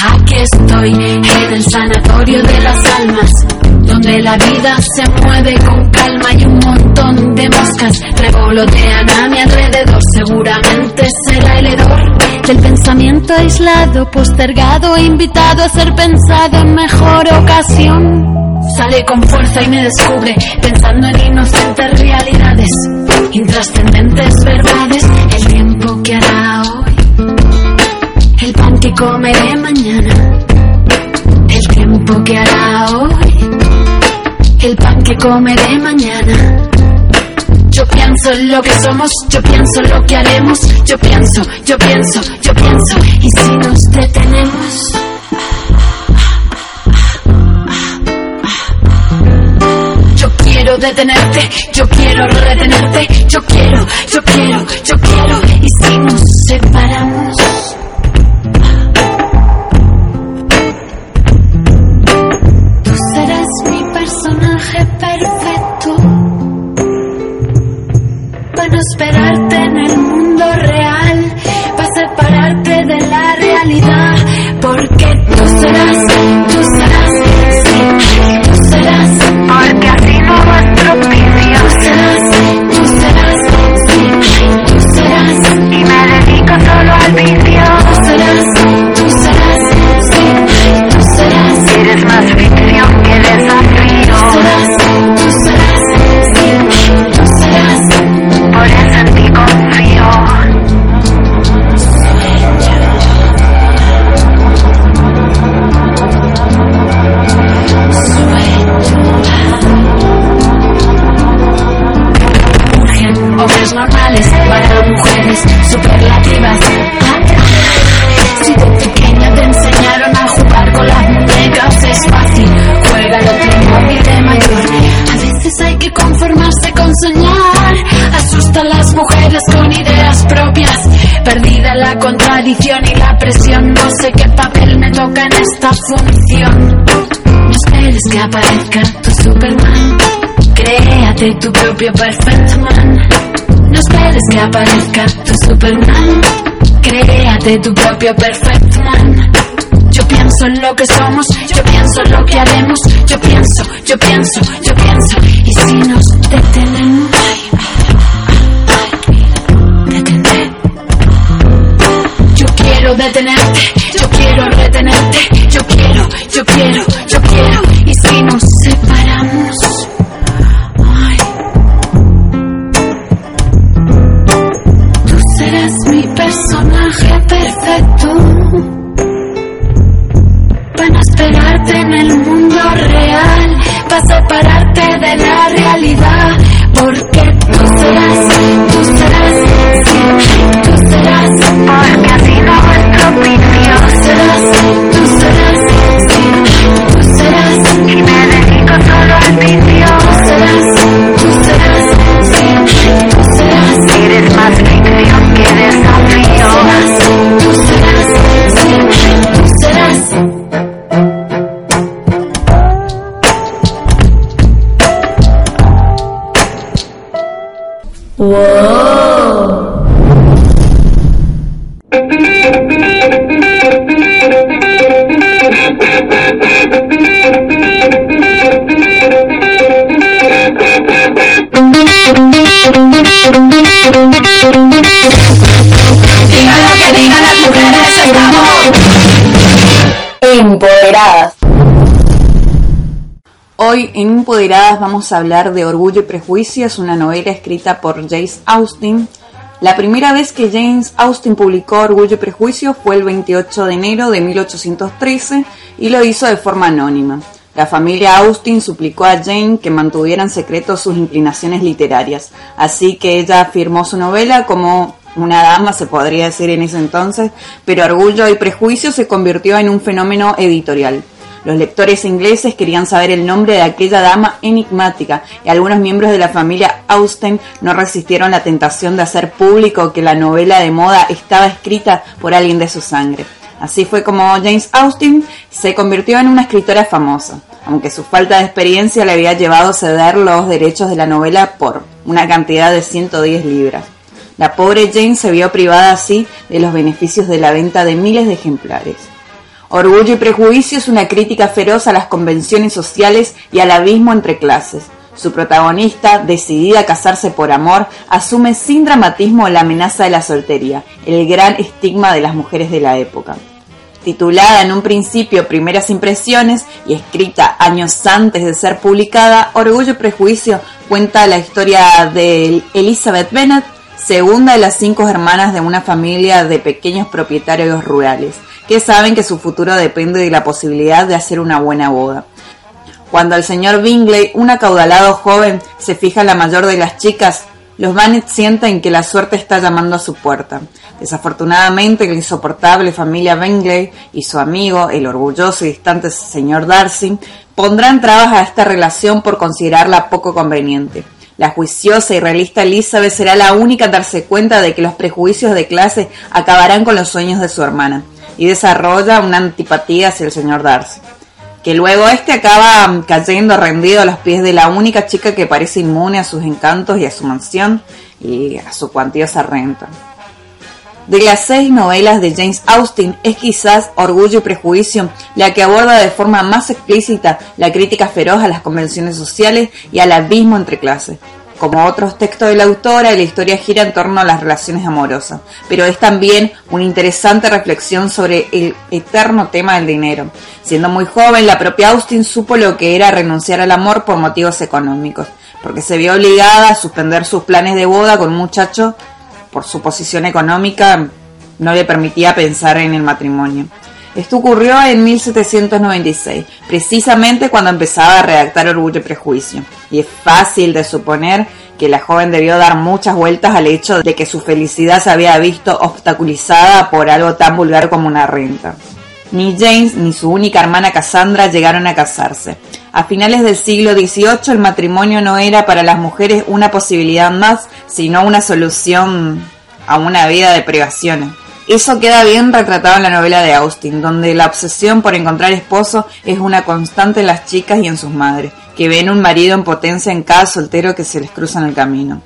Aquí estoy en el sanatorio de las almas, donde la vida se mueve con calma y un montón de moscas revolotean a mi alrededor. Seguramente será el hedor del pensamiento aislado, postergado, invitado a ser pensado en mejor ocasión. Sale con fuerza y me descubre, pensando en inocentes realidades, intrascendentes verdades, el tiempo que hará que comeré mañana, el tiempo que hará hoy, el pan que comeré mañana. Yo pienso en lo que somos, yo pienso en lo que haremos, yo pienso, yo pienso, yo pienso. Y si nos detenemos. Yo quiero detenerte, yo quiero retenerte, yo quiero, yo quiero, yo quiero. Y si nos separamos. Esperarte en el mundo Créate tu propio Perfect Man. No esperes que aparezca tu Superman. Créate tu propio Perfect Man. Yo pienso en lo que somos, yo pienso en lo que haremos, yo pienso, yo pienso, yo pienso. Y si nos detenemos, Vamos a hablar de Orgullo y Prejuicio, es una novela escrita por Jace Austen. La primera vez que James Austen publicó Orgullo y Prejuicio fue el 28 de enero de 1813 y lo hizo de forma anónima. La familia Austen suplicó a Jane que mantuviera en secreto sus inclinaciones literarias, así que ella firmó su novela como una dama, se podría decir en ese entonces, pero Orgullo y Prejuicio se convirtió en un fenómeno editorial. Los lectores ingleses querían saber el nombre de aquella dama enigmática y algunos miembros de la familia Austen no resistieron la tentación de hacer público que la novela de moda estaba escrita por alguien de su sangre. Así fue como James Austen se convirtió en una escritora famosa, aunque su falta de experiencia le había llevado a ceder los derechos de la novela por una cantidad de 110 libras. La pobre Jane se vio privada así de los beneficios de la venta de miles de ejemplares. Orgullo y prejuicio es una crítica feroz a las convenciones sociales y al abismo entre clases. Su protagonista, decidida a casarse por amor, asume sin dramatismo la amenaza de la soltería, el gran estigma de las mujeres de la época. Titulada en un principio Primeras Impresiones y escrita años antes de ser publicada, Orgullo y Prejuicio cuenta la historia de Elizabeth Bennet, segunda de las cinco hermanas de una familia de pequeños propietarios rurales, que saben que su futuro depende de la posibilidad de hacer una buena boda. Cuando el señor Bingley, un acaudalado joven, se fija en la mayor de las chicas, los Bannett sienten que la suerte está llamando a su puerta. Desafortunadamente, la insoportable familia Bengley y su amigo, el orgulloso y distante señor Darcy, pondrán trabas a esta relación por considerarla poco conveniente. La juiciosa y realista Elizabeth será la única en darse cuenta de que los prejuicios de clase acabarán con los sueños de su hermana y desarrolla una antipatía hacia el señor Darcy. Que luego este acaba cayendo rendido a los pies de la única chica que parece inmune a sus encantos y a su mansión y a su cuantiosa renta. De las seis novelas de James Austen es quizás Orgullo y Prejuicio la que aborda de forma más explícita la crítica feroz a las convenciones sociales y al abismo entre clases. Como otros textos de la autora, la historia gira en torno a las relaciones amorosas, pero es también una interesante reflexión sobre el eterno tema del dinero. Siendo muy joven, la propia Austen supo lo que era renunciar al amor por motivos económicos, porque se vio obligada a suspender sus planes de boda con un muchacho por su posición económica, no le permitía pensar en el matrimonio. Esto ocurrió en 1796, precisamente cuando empezaba a redactar Orgullo y Prejuicio, y es fácil de suponer que la joven debió dar muchas vueltas al hecho de que su felicidad se había visto obstaculizada por algo tan vulgar como una renta. Ni James ni su única hermana Cassandra llegaron a casarse. A finales del siglo XVIII el matrimonio no era para las mujeres una posibilidad más, sino una solución a una vida de privaciones. Eso queda bien retratado en la novela de Austin, donde la obsesión por encontrar esposo es una constante en las chicas y en sus madres, que ven un marido en potencia en cada soltero que se les cruza en el camino.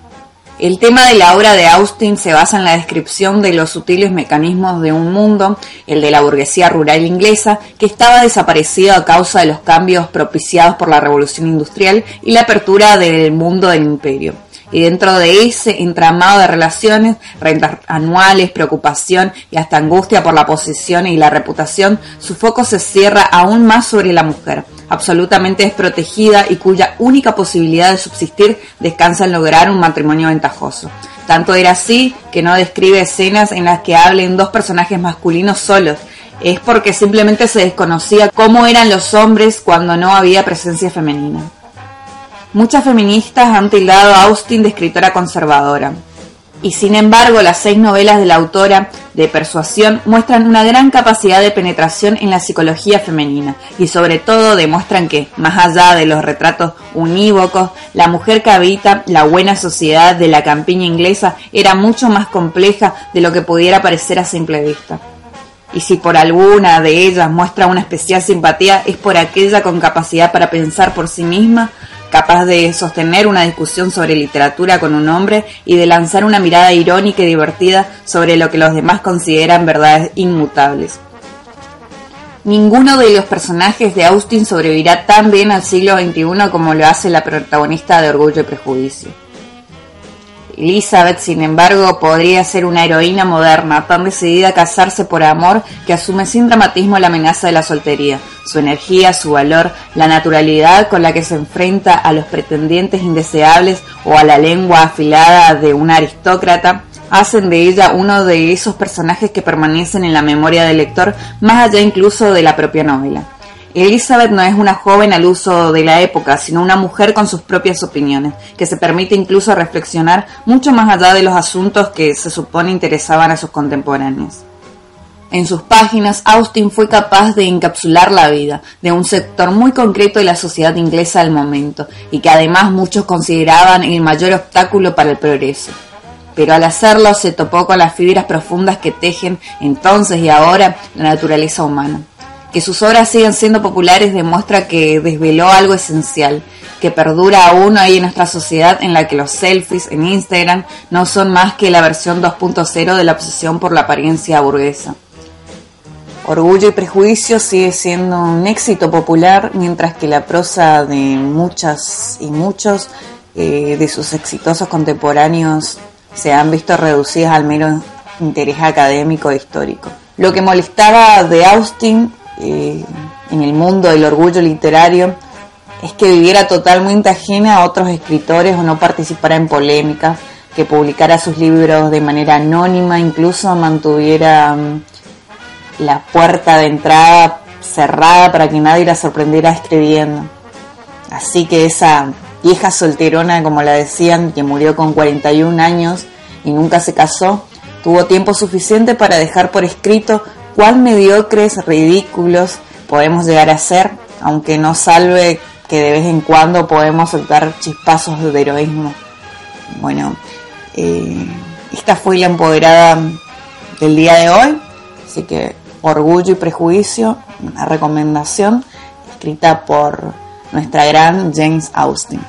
El tema de la obra de Austin se basa en la descripción de los sutiles mecanismos de un mundo, el de la burguesía rural inglesa, que estaba desaparecido a causa de los cambios propiciados por la revolución industrial y la apertura del mundo del imperio y dentro de ese entramado de relaciones, rentas anuales, preocupación y hasta angustia por la posición y la reputación, su foco se cierra aún más sobre la mujer, absolutamente desprotegida y cuya única posibilidad de subsistir descansa en lograr un matrimonio ventajoso. Tanto era así que no describe escenas en las que hablen dos personajes masculinos solos, es porque simplemente se desconocía cómo eran los hombres cuando no había presencia femenina. Muchas feministas han tildado a Austin de escritora conservadora. Y sin embargo, las seis novelas de la autora de Persuasión muestran una gran capacidad de penetración en la psicología femenina y sobre todo demuestran que, más allá de los retratos unívocos, la mujer que habita la buena sociedad de la campiña inglesa era mucho más compleja de lo que pudiera parecer a simple vista. Y si por alguna de ellas muestra una especial simpatía es por aquella con capacidad para pensar por sí misma capaz de sostener una discusión sobre literatura con un hombre y de lanzar una mirada irónica y divertida sobre lo que los demás consideran verdades inmutables. Ninguno de los personajes de Austin sobrevivirá tan bien al siglo XXI como lo hace la protagonista de Orgullo y Prejuicio. Elizabeth, sin embargo, podría ser una heroína moderna, tan decidida a casarse por amor que asume sin dramatismo la amenaza de la soltería. Su energía, su valor, la naturalidad con la que se enfrenta a los pretendientes indeseables o a la lengua afilada de un aristócrata, hacen de ella uno de esos personajes que permanecen en la memoria del lector más allá incluso de la propia novela. Elizabeth no es una joven al uso de la época, sino una mujer con sus propias opiniones, que se permite incluso reflexionar mucho más allá de los asuntos que se supone interesaban a sus contemporáneos. En sus páginas, Austin fue capaz de encapsular la vida de un sector muy concreto de la sociedad inglesa del momento, y que además muchos consideraban el mayor obstáculo para el progreso. Pero al hacerlo se topó con las fibras profundas que tejen entonces y ahora la naturaleza humana. Que sus obras sigan siendo populares demuestra que desveló algo esencial, que perdura aún hoy en nuestra sociedad en la que los selfies en Instagram no son más que la versión 2.0 de la obsesión por la apariencia burguesa. Orgullo y Prejuicio sigue siendo un éxito popular, mientras que la prosa de muchas y muchos eh, de sus exitosos contemporáneos se han visto reducidas al mero interés académico e histórico. Lo que molestaba de Austin eh, en el mundo del orgullo literario es que viviera totalmente ajena a otros escritores o no participara en polémicas, que publicara sus libros de manera anónima, incluso mantuviera mm, la puerta de entrada cerrada para que nadie la sorprendiera escribiendo. Así que esa vieja solterona como la decían, que murió con 41 años y nunca se casó, tuvo tiempo suficiente para dejar por escrito cuán mediocres, ridículos podemos llegar a ser, aunque no salve que de vez en cuando podemos soltar chispazos de heroísmo. Bueno, eh, esta fue la empoderada del día de hoy, así que Orgullo y Prejuicio, una recomendación escrita por nuestra gran James Austin.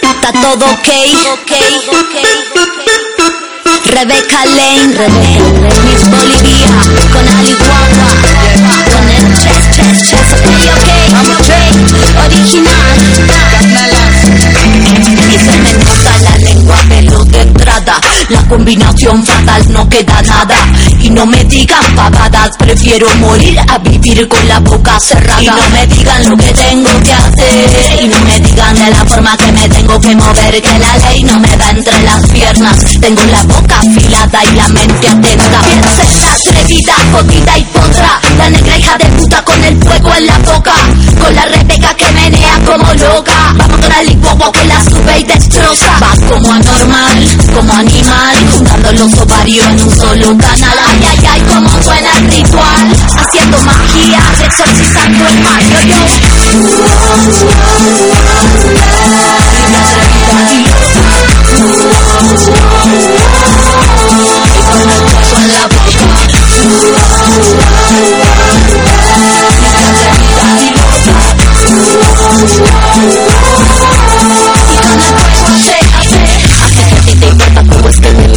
Está todo ok, ok, Rebecca Lane, Rebecca Miss Bolivia, con Ali Guagua, con el chess, chess, chess, ok, ok, ok, original. Y se me nota la lengua pelo La combinación fatal no queda nada. Y no me digan pavadas Prefiero morir a vivir con la boca cerrada. Y no me digan lo que tengo que hacer. Y no me digan de la forma que me tengo que mover. Que la ley no me da entre las piernas. Tengo la boca afilada y la mente atenta. Piensa atrevida, jodida y potra La negra hija de puta con el fuego en la boca. Con la rebeca que menea como loca. Vamos con el que la sube y destroza. Va como anormal, como animal Juntando los ovarios en un solo canal. Ay, ay, ay, como suena el ritual Haciendo magia, exorcizando el mal. Yo, yo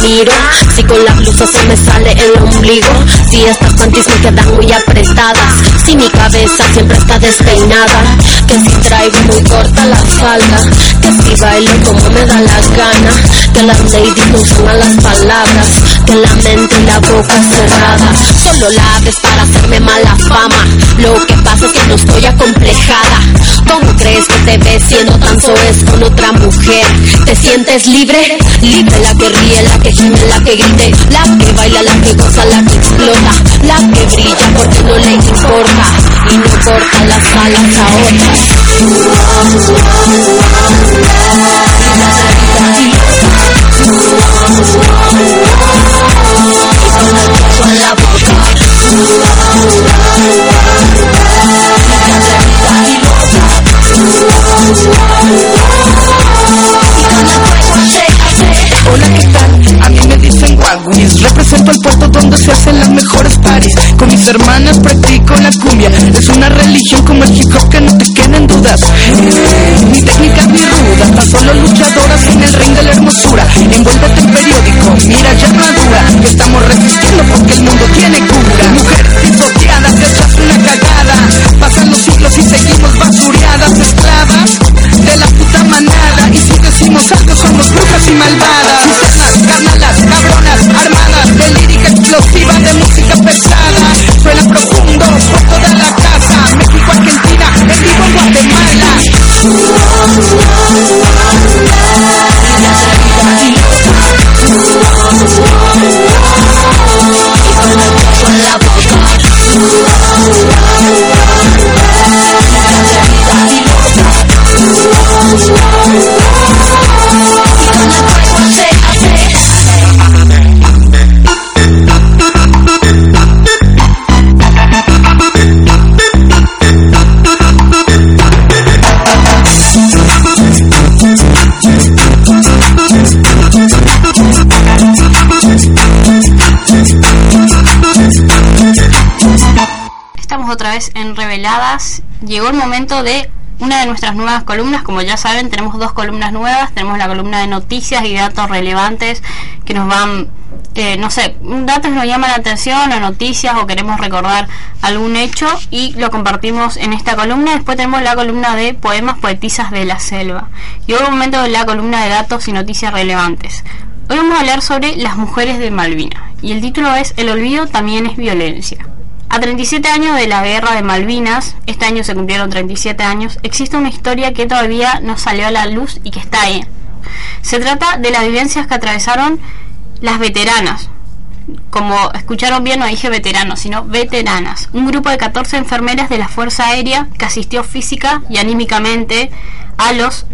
con la Si con la blusa se me sale el ombligo Si estas panties me quedan muy apretadas Si mi cabeza siempre está despeinada Que si traigo muy corta la falda Que si bailo como me da la gana Que las ladies no usan las palabras Que la mente y la boca cerrada Solo la ves para hacerme mala fama Lo que pasa es que no estoy acomplejada ¿Cómo crees que te ves siendo tan soez con otra mujer? ¿Te sientes libre? Libre la que ríe, la que la que la que baila, la que goza, la que explota, la que brilla porque no le importa y no corta las alas a otras. Hola, El puerto donde se hacen las mejores paris. Con mis hermanas practico la cumbia. Es una religión como el hip que no te queden dudas. Mi técnica es mi ruda Tan solo luchadoras en el ring de la hermosura. Envuélvete en periódico, mira ya madura estamos resistiendo porque el mundo tiene cura. Mujer pisoteada, te echas una cagada. Pasan los siglos y seguimos basureadas Esclavas de la puta manada. Y si decimos algo somos brujas y malvadas En Reveladas. Llegó el momento de una de nuestras nuevas columnas. Como ya saben, tenemos dos columnas nuevas. Tenemos la columna de noticias y datos relevantes que nos van, eh, no sé, datos nos llaman la atención o noticias o queremos recordar algún hecho y lo compartimos en esta columna. Después tenemos la columna de poemas poetisas de la selva. Y un momento de la columna de datos y noticias relevantes. Hoy vamos a hablar sobre las mujeres de Malvina y el título es El olvido también es violencia. A 37 años de la guerra de Malvinas, este año se cumplieron 37 años, existe una historia que todavía no salió a la luz y que está ahí. Se trata de las vivencias que atravesaron las veteranas, como escucharon bien, no dije veteranos, sino veteranas. Un grupo de 14 enfermeras de la Fuerza Aérea que asistió física y anímicamente a los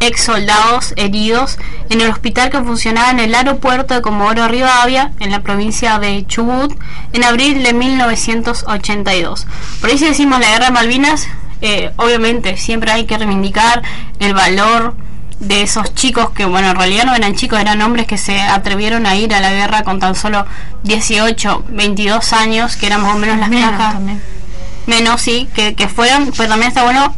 ex soldados heridos en el hospital que funcionaba en el aeropuerto de Comodoro Rivadavia, en la provincia de Chubut, en abril de 1982. Por ahí si decimos la guerra de Malvinas, eh, obviamente siempre hay que reivindicar el valor de esos chicos que, bueno, en realidad no eran chicos, eran hombres que se atrevieron a ir a la guerra con tan solo 18, 22 años, que eran más o menos las Menos cajas. también. Menos, sí, que, que fueron, pero también está bueno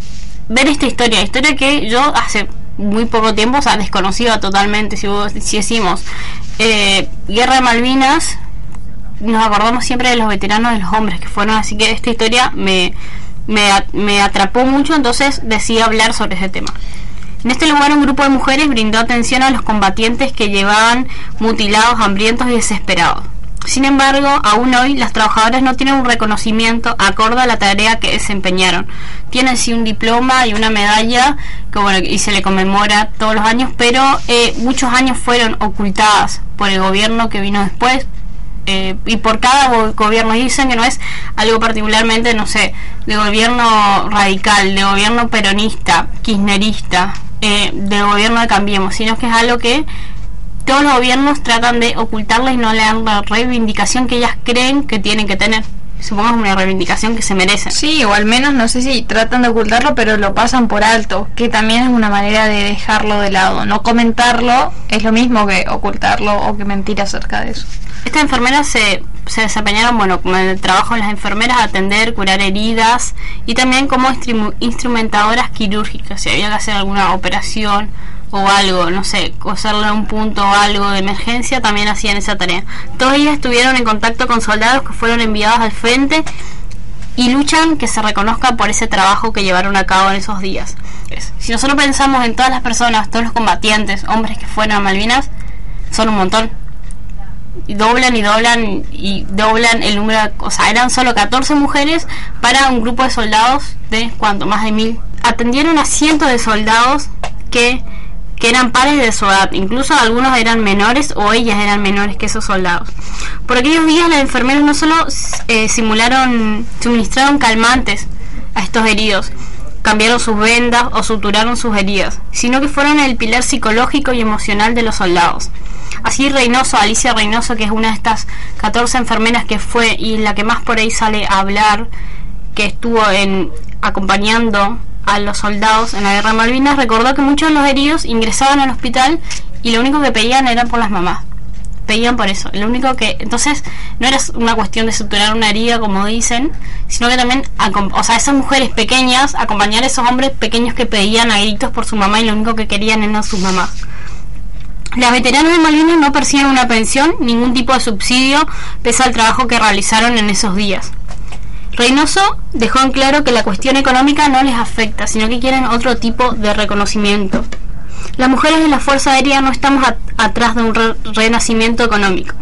ver esta historia, historia que yo hace muy poco tiempo, o sea, desconocida totalmente, si, vos- si decimos eh, Guerra de Malvinas, nos acordamos siempre de los veteranos de los hombres que fueron, así que esta historia me, me, me atrapó mucho, entonces decidí hablar sobre ese tema. En este lugar un grupo de mujeres brindó atención a los combatientes que llevaban mutilados, hambrientos y desesperados. Sin embargo, aún hoy las trabajadoras no tienen un reconocimiento acorde a la tarea que desempeñaron. Tienen sí un diploma y una medalla que bueno y se le conmemora todos los años, pero eh, muchos años fueron ocultadas por el gobierno que vino después, eh, y por cada go- gobierno dicen que no es algo particularmente, no sé, de gobierno radical, de gobierno peronista, kirchnerista, eh, de gobierno de Cambiemos, sino que es algo que todos los gobiernos tratan de ocultarla y no le dan la reivindicación que ellas creen que tienen que tener. Supongamos una reivindicación que se merecen. Sí, o al menos no sé si tratan de ocultarlo, pero lo pasan por alto, que también es una manera de dejarlo de lado. No comentarlo es lo mismo que ocultarlo o que mentir acerca de eso. Estas enfermeras se, se desempeñaron, bueno, como en el trabajo de las enfermeras, atender, curar heridas y también como instru- instrumentadoras quirúrgicas, si había que hacer alguna operación o algo, no sé, coserle un punto o algo de emergencia, también hacían esa tarea. Todas ellas estuvieron en contacto con soldados que fueron enviados al frente y luchan que se reconozca por ese trabajo que llevaron a cabo en esos días. Si nosotros pensamos en todas las personas, todos los combatientes, hombres que fueron a Malvinas, son un montón y doblan y doblan y doblan el número, o sea, eran solo 14 mujeres para un grupo de soldados de cuánto, más de mil. Atendieron a cientos de soldados que, que eran pares de su edad, incluso algunos eran menores o ellas eran menores que esos soldados. Por aquellos días las enfermeras no solo eh, simularon, suministraron calmantes a estos heridos, cambiaron sus vendas o suturaron sus heridas, sino que fueron el pilar psicológico y emocional de los soldados. Así Reynoso, Alicia Reynoso, que es una de estas 14 enfermeras que fue y la que más por ahí sale a hablar, que estuvo en acompañando a los soldados en la guerra de Malvinas, recordó que muchos de los heridos ingresaban al hospital y lo único que pedían era por las mamás. Pedían por eso. Lo único que. Entonces, no era una cuestión de suturar una herida, como dicen, sino que también. O sea, esas mujeres pequeñas, acompañar a esos hombres pequeños que pedían a gritos por su mamá y lo único que querían eran sus mamás. Las veteranas de Malvinas no perciben una pensión, ningún tipo de subsidio, pese al trabajo que realizaron en esos días. Reynoso dejó en claro que la cuestión económica no les afecta, sino que quieren otro tipo de reconocimiento. Las mujeres de la Fuerza Aérea no estamos at- atrás de un re- renacimiento económico.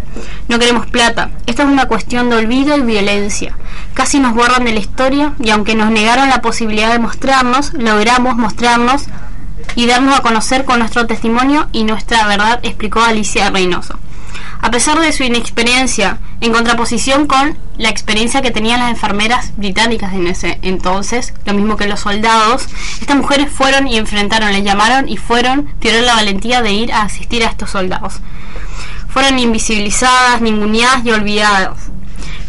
No queremos plata. Esta es una cuestión de olvido y violencia. Casi nos borran de la historia y aunque nos negaron la posibilidad de mostrarnos, logramos mostrarnos y darnos a conocer con nuestro testimonio y nuestra verdad, explicó Alicia Reynoso. A pesar de su inexperiencia, en contraposición con la experiencia que tenían las enfermeras británicas en ese entonces, lo mismo que los soldados, estas mujeres fueron y enfrentaron, les llamaron y fueron, tuvieron la valentía de ir a asistir a estos soldados. Fueron invisibilizadas, ninguneadas y olvidadas.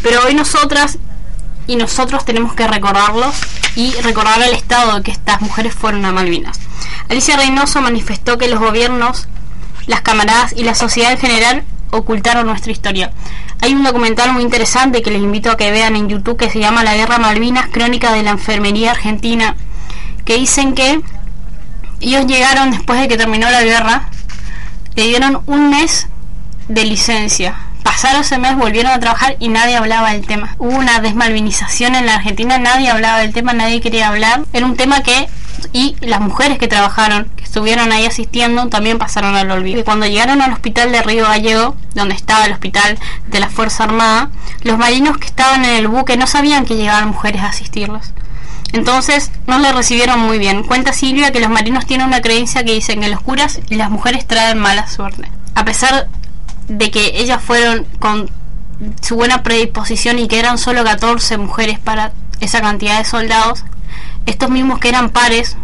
Pero hoy nosotras y nosotros tenemos que recordarlos y recordar al Estado que estas mujeres fueron a Malvinas. Alicia Reynoso manifestó que los gobiernos, las camaradas y la sociedad en general ocultaron nuestra historia. Hay un documental muy interesante que les invito a que vean en YouTube que se llama La Guerra Malvinas, Crónica de la Enfermería Argentina, que dicen que ellos llegaron después de que terminó la guerra, le dieron un mes de licencia. Pasaron ese mes, volvieron a trabajar y nadie hablaba del tema. Hubo una desmalvinización en la Argentina, nadie hablaba del tema, nadie quería hablar. Era un tema que, y las mujeres que trabajaron, que estuvieron ahí asistiendo, también pasaron al olvido. Cuando llegaron al hospital de Río Gallego, donde estaba el hospital de la Fuerza Armada, los marinos que estaban en el buque no sabían que llegaban mujeres a asistirlos. Entonces no le recibieron muy bien. Cuenta Silvia que los marinos tienen una creencia que dicen que los curas y las mujeres traen mala suerte. A pesar de que ellas fueron con su buena predisposición y que eran solo 14 mujeres para esa cantidad de soldados, estos mismos que eran pares,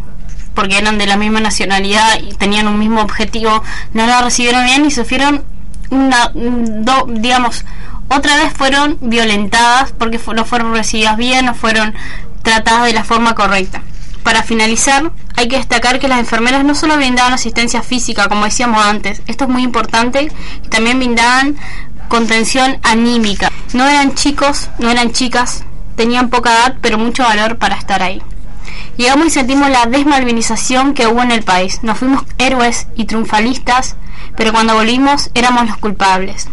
porque eran de la misma nacionalidad y tenían un mismo objetivo, no la recibieron bien y sufrieron una, digamos, otra vez fueron violentadas porque no fueron recibidas bien, no fueron tratadas de la forma correcta. Para finalizar, hay que destacar que las enfermeras no solo brindaban asistencia física, como decíamos antes, esto es muy importante, también brindaban contención anímica. No eran chicos, no eran chicas, tenían poca edad, pero mucho valor para estar ahí. Llegamos y sentimos la desmalvinización que hubo en el país. Nos fuimos héroes y triunfalistas, pero cuando volvimos éramos los culpables.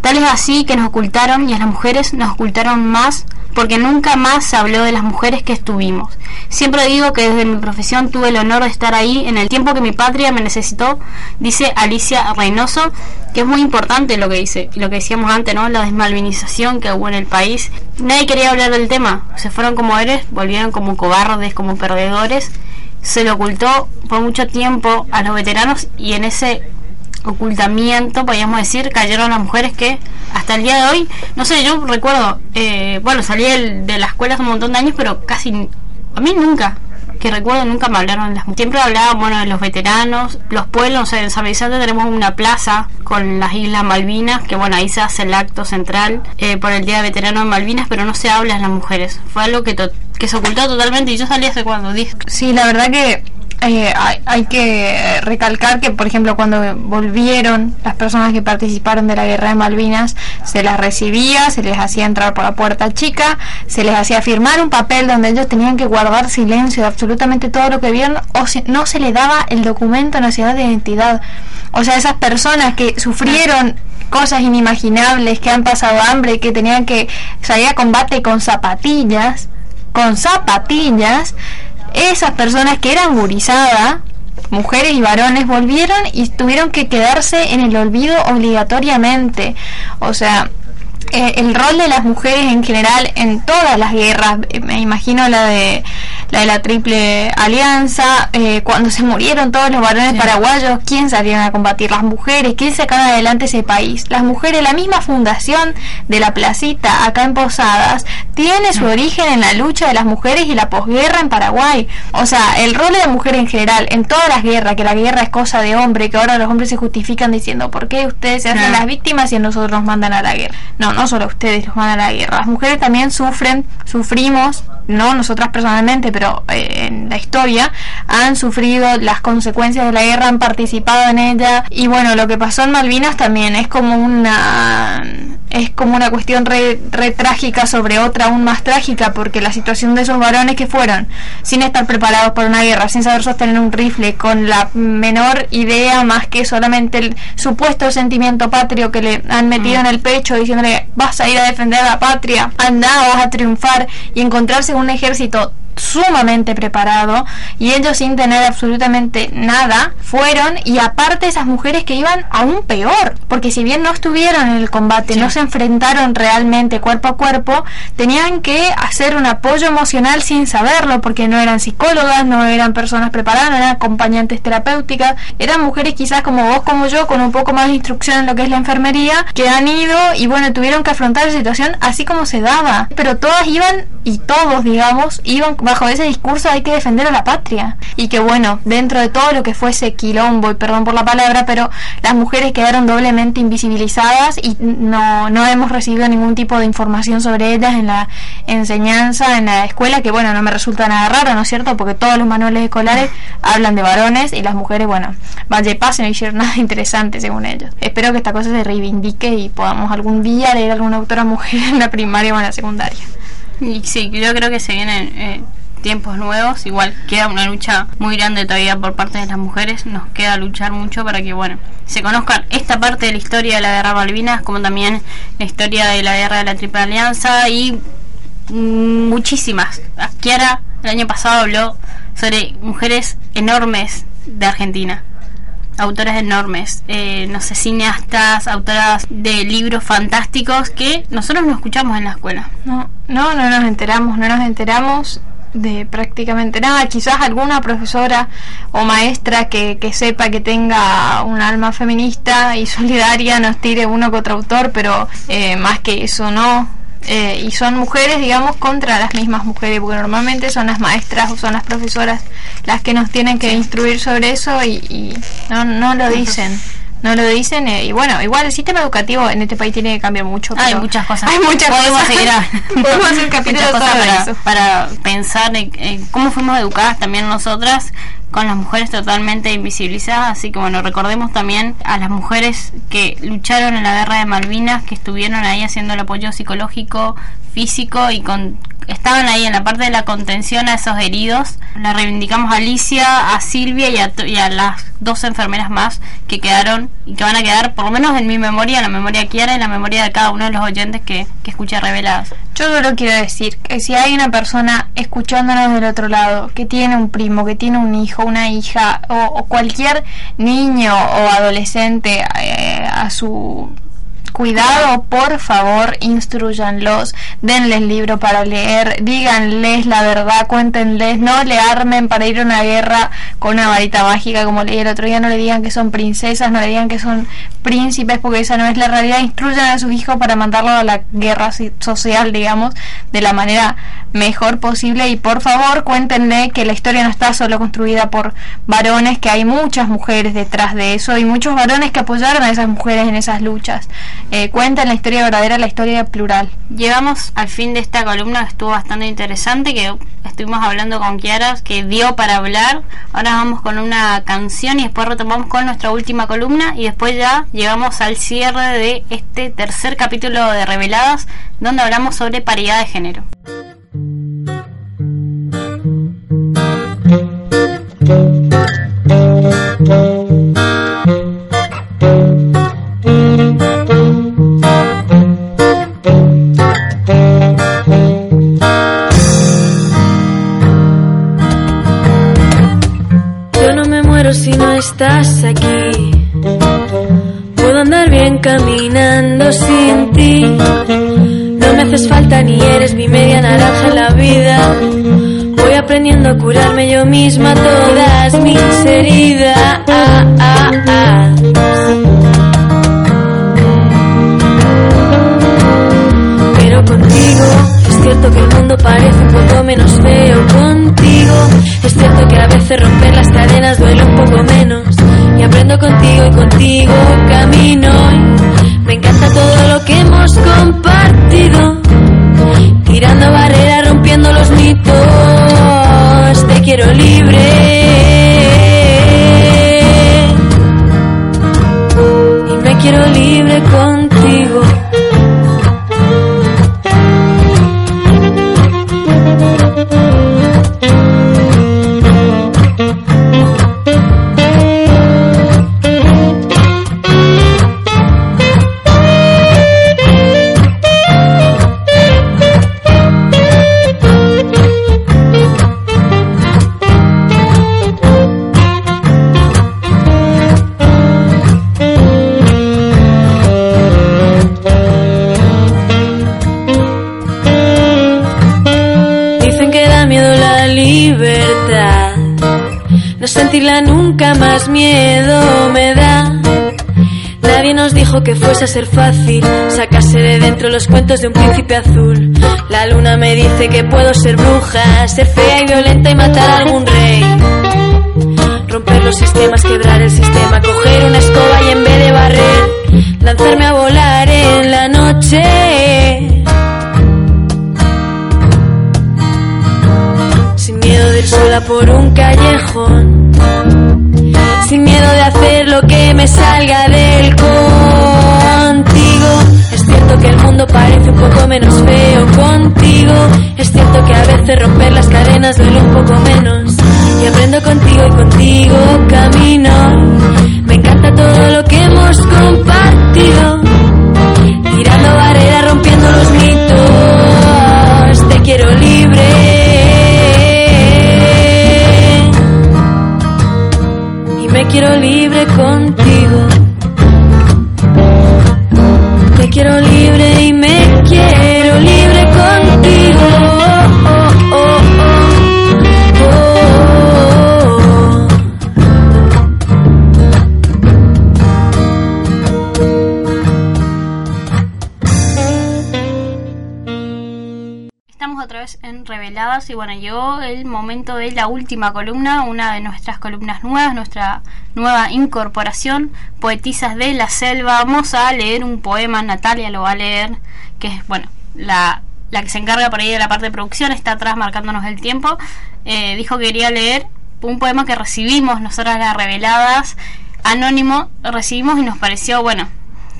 Tal es así que nos ocultaron y a las mujeres nos ocultaron más porque nunca más se habló de las mujeres que estuvimos. Siempre digo que desde mi profesión tuve el honor de estar ahí en el tiempo que mi patria me necesitó, dice Alicia Reynoso, que es muy importante lo que dice, lo que decíamos antes, ¿no? La desmalvinización que hubo en el país. Nadie quería hablar del tema, se fueron como héroes, volvieron como cobardes, como perdedores. Se le ocultó por mucho tiempo a los veteranos y en ese ocultamiento, podríamos decir, cayeron las mujeres que hasta el día de hoy, no sé, yo recuerdo, eh, bueno, salí de la escuela hace un montón de años, pero casi, a mí nunca, que recuerdo, nunca me hablaron de las. Siempre hablaban, bueno, de los veteranos, los pueblos, en San Vicente tenemos una plaza con las Islas Malvinas, que bueno, ahí se hace el acto central eh, por el Día de Veterano de Malvinas, pero no se habla de las mujeres. Fue algo que, que se ocultó totalmente y yo salí hace cuando dije. Sí, la verdad que eh, hay, que recalcar que, por ejemplo, cuando volvieron las personas que participaron de la guerra de Malvinas, se las recibía, se les hacía entrar por la puerta chica, se les hacía firmar un papel donde ellos tenían que guardar silencio de absolutamente todo lo que vieron, o no se les daba el documento nacional de identidad. O sea, esas personas que sufrieron cosas inimaginables, que han pasado hambre, que tenían que salir a combate con zapatillas, con zapatillas, esas personas que eran gurizadas, mujeres y varones, volvieron y tuvieron que quedarse en el olvido obligatoriamente. O sea, eh, el rol de las mujeres en general en todas las guerras, me imagino la de la de la Triple Alianza, eh, cuando se murieron todos los varones paraguayos, ¿quién salieron a combatir? Las mujeres, ¿quién sacaron adelante ese país? Las mujeres, la misma fundación de la placita acá en Posadas, tiene su origen en la lucha de las mujeres y la posguerra en Paraguay. O sea, el rol de la mujer en general, en todas las guerras, que la guerra es cosa de hombre, que ahora los hombres se justifican diciendo, ¿por qué ustedes se hacen las víctimas y a nosotros nos mandan a la guerra? No, no solo ustedes los mandan a la guerra. Las mujeres también sufren, sufrimos, no nosotras personalmente, pero eh, en la historia, han sufrido las consecuencias de la guerra, han participado en ella. Y bueno, lo que pasó en Malvinas también es como una es como una cuestión re, re, trágica sobre otra aún más trágica, porque la situación de esos varones que fueron sin estar preparados para una guerra, sin saber sostener un rifle, con la menor idea más que solamente el supuesto sentimiento patrio que le han metido mm. en el pecho, diciéndole vas a ir a defender a la patria, anda, vas a triunfar y encontrarse un ejército sumamente preparado y ellos sin tener absolutamente nada fueron y aparte esas mujeres que iban aún peor porque si bien no estuvieron en el combate no se enfrentaron realmente cuerpo a cuerpo tenían que hacer un apoyo emocional sin saberlo porque no eran psicólogas no eran personas preparadas no eran acompañantes terapéuticas eran mujeres quizás como vos como yo con un poco más de instrucción en lo que es la enfermería que han ido y bueno tuvieron que afrontar la situación así como se daba. Pero todas iban y todos digamos iban bajo ese discurso hay que defender a la patria. Y que bueno, dentro de todo lo que fuese quilombo, y perdón por la palabra, pero las mujeres quedaron doblemente invisibilizadas y no, no hemos recibido ningún tipo de información sobre ellas en la enseñanza, en la escuela, que bueno, no me resulta nada raro, ¿no es cierto? Porque todos los manuales escolares hablan de varones y las mujeres, bueno, vaya pase, no hicieron nada interesante según ellos. Espero que esta cosa se reivindique y podamos algún día leer alguna autora mujer en la primaria o en la secundaria. Y sí, yo creo que se vienen eh, tiempos nuevos. Igual queda una lucha muy grande todavía por parte de las mujeres. Nos queda luchar mucho para que, bueno, se conozcan esta parte de la historia de la guerra Malvinas, como también la historia de la guerra de la Triple Alianza y muchísimas. Kiara el año pasado habló sobre mujeres enormes de Argentina autoras enormes, eh, no sé, cineastas, autoras de libros fantásticos que nosotros no escuchamos en la escuela. No, no, no nos enteramos, no nos enteramos de prácticamente nada. Quizás alguna profesora o maestra que, que sepa que tenga un alma feminista y solidaria nos tire uno otro autor, pero eh, más que eso no. Eh, y son mujeres, digamos, contra las mismas mujeres, porque normalmente son las maestras o son las profesoras las que nos tienen que instruir sobre eso y, y no, no lo dicen no lo dicen eh, y bueno igual el sistema educativo en este país tiene que cambiar mucho hay muchas cosas hay muchas podemos cosas seguir a- podemos hacer capítulos para para, eso. para pensar en, en cómo fuimos educadas también nosotras con las mujeres totalmente invisibilizadas así que bueno recordemos también a las mujeres que lucharon en la guerra de Malvinas que estuvieron ahí haciendo el apoyo psicológico físico y con estaban ahí en la parte de la contención a esos heridos. La reivindicamos a Alicia, a Silvia y a, las dos enfermeras más que quedaron y que van a quedar, por lo menos en mi memoria, en la memoria de Kiara y en la memoria de cada uno de los oyentes que, que escucha Reveladas. Yo solo quiero decir que si hay una persona escuchándonos del otro lado, que tiene un primo, que tiene un hijo, una hija, o, o cualquier niño o adolescente eh, a su cuidado, por favor, instruyanlos, denles libro para leer, díganles la verdad, cuéntenles, no le armen para ir a una guerra con una varita mágica como leí el otro día, no le digan que son princesas, no le digan que son príncipes, porque esa no es la realidad, instruyan a sus hijos para mandarlo a la guerra social, digamos, de la manera mejor posible y por favor cuéntenle que la historia no está solo construida por varones, que hay muchas mujeres detrás de eso y muchos varones que apoyaron a esas mujeres en esas luchas. Eh, cuenten la historia verdadera, la historia plural. Llegamos al fin de esta columna que estuvo bastante interesante, que estuvimos hablando con Kiara, que dio para hablar. Ahora vamos con una canción y después retomamos con nuestra última columna y después ya llegamos al cierre de este tercer capítulo de Reveladas, donde hablamos sobre paridad de género. Estás aquí. Puedo andar bien caminando sin ti. No me haces falta ni eres mi media naranja en la vida. Aprendiendo a curarme yo misma todas mis heridas. Pero contigo es cierto que el mundo parece un poco menos feo. Contigo es cierto que a veces romper las cadenas duele un poco menos. Y aprendo contigo y contigo camino. Me encanta todo lo que hemos compartido. Tirando barreras, rompiendo los mitos. Quiero libre. Y me quiero libre contigo. Que fuese a ser fácil sacarse de dentro los cuentos de un príncipe azul. La luna me dice que puedo ser bruja, ser fea y violenta y matar a algún rey. Romper los sistemas, quebrar el sistema, coger una escoba y en vez de barrer, lanzarme a volar en la noche. Sin miedo de ir sola por un callejón. Sin miedo de hacer lo que me salga del contigo. Es cierto que el mundo parece un poco menos feo contigo. Es cierto que a veces romper las cadenas duele un poco menos. Y aprendo contigo y contigo camino. Me encanta todo lo que hemos compartido. Tirando barreras, rompiendo los mitos. Te quiero libre. Y me quiero libre contigo. Otra vez en Reveladas y bueno, llegó el momento de la última columna, una de nuestras columnas nuevas, nuestra nueva incorporación, Poetisas de la Selva. Vamos a leer un poema, Natalia lo va a leer, que es, bueno, la, la que se encarga por ahí de la parte de producción, está atrás marcándonos el tiempo. Eh, dijo que quería leer un poema que recibimos nosotras las Reveladas, anónimo, recibimos y nos pareció, bueno,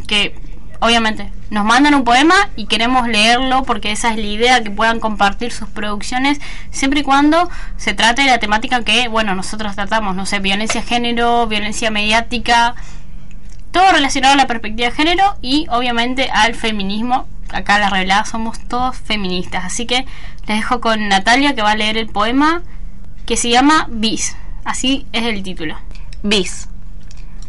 que obviamente nos mandan un poema y queremos leerlo porque esa es la idea, que puedan compartir sus producciones siempre y cuando se trate de la temática que, bueno, nosotros tratamos, no sé, violencia de género, violencia mediática, todo relacionado a la perspectiva de género y obviamente al feminismo. Acá la revelada somos todos feministas, así que les dejo con Natalia que va a leer el poema que se llama Bis. Así es el título. Bis.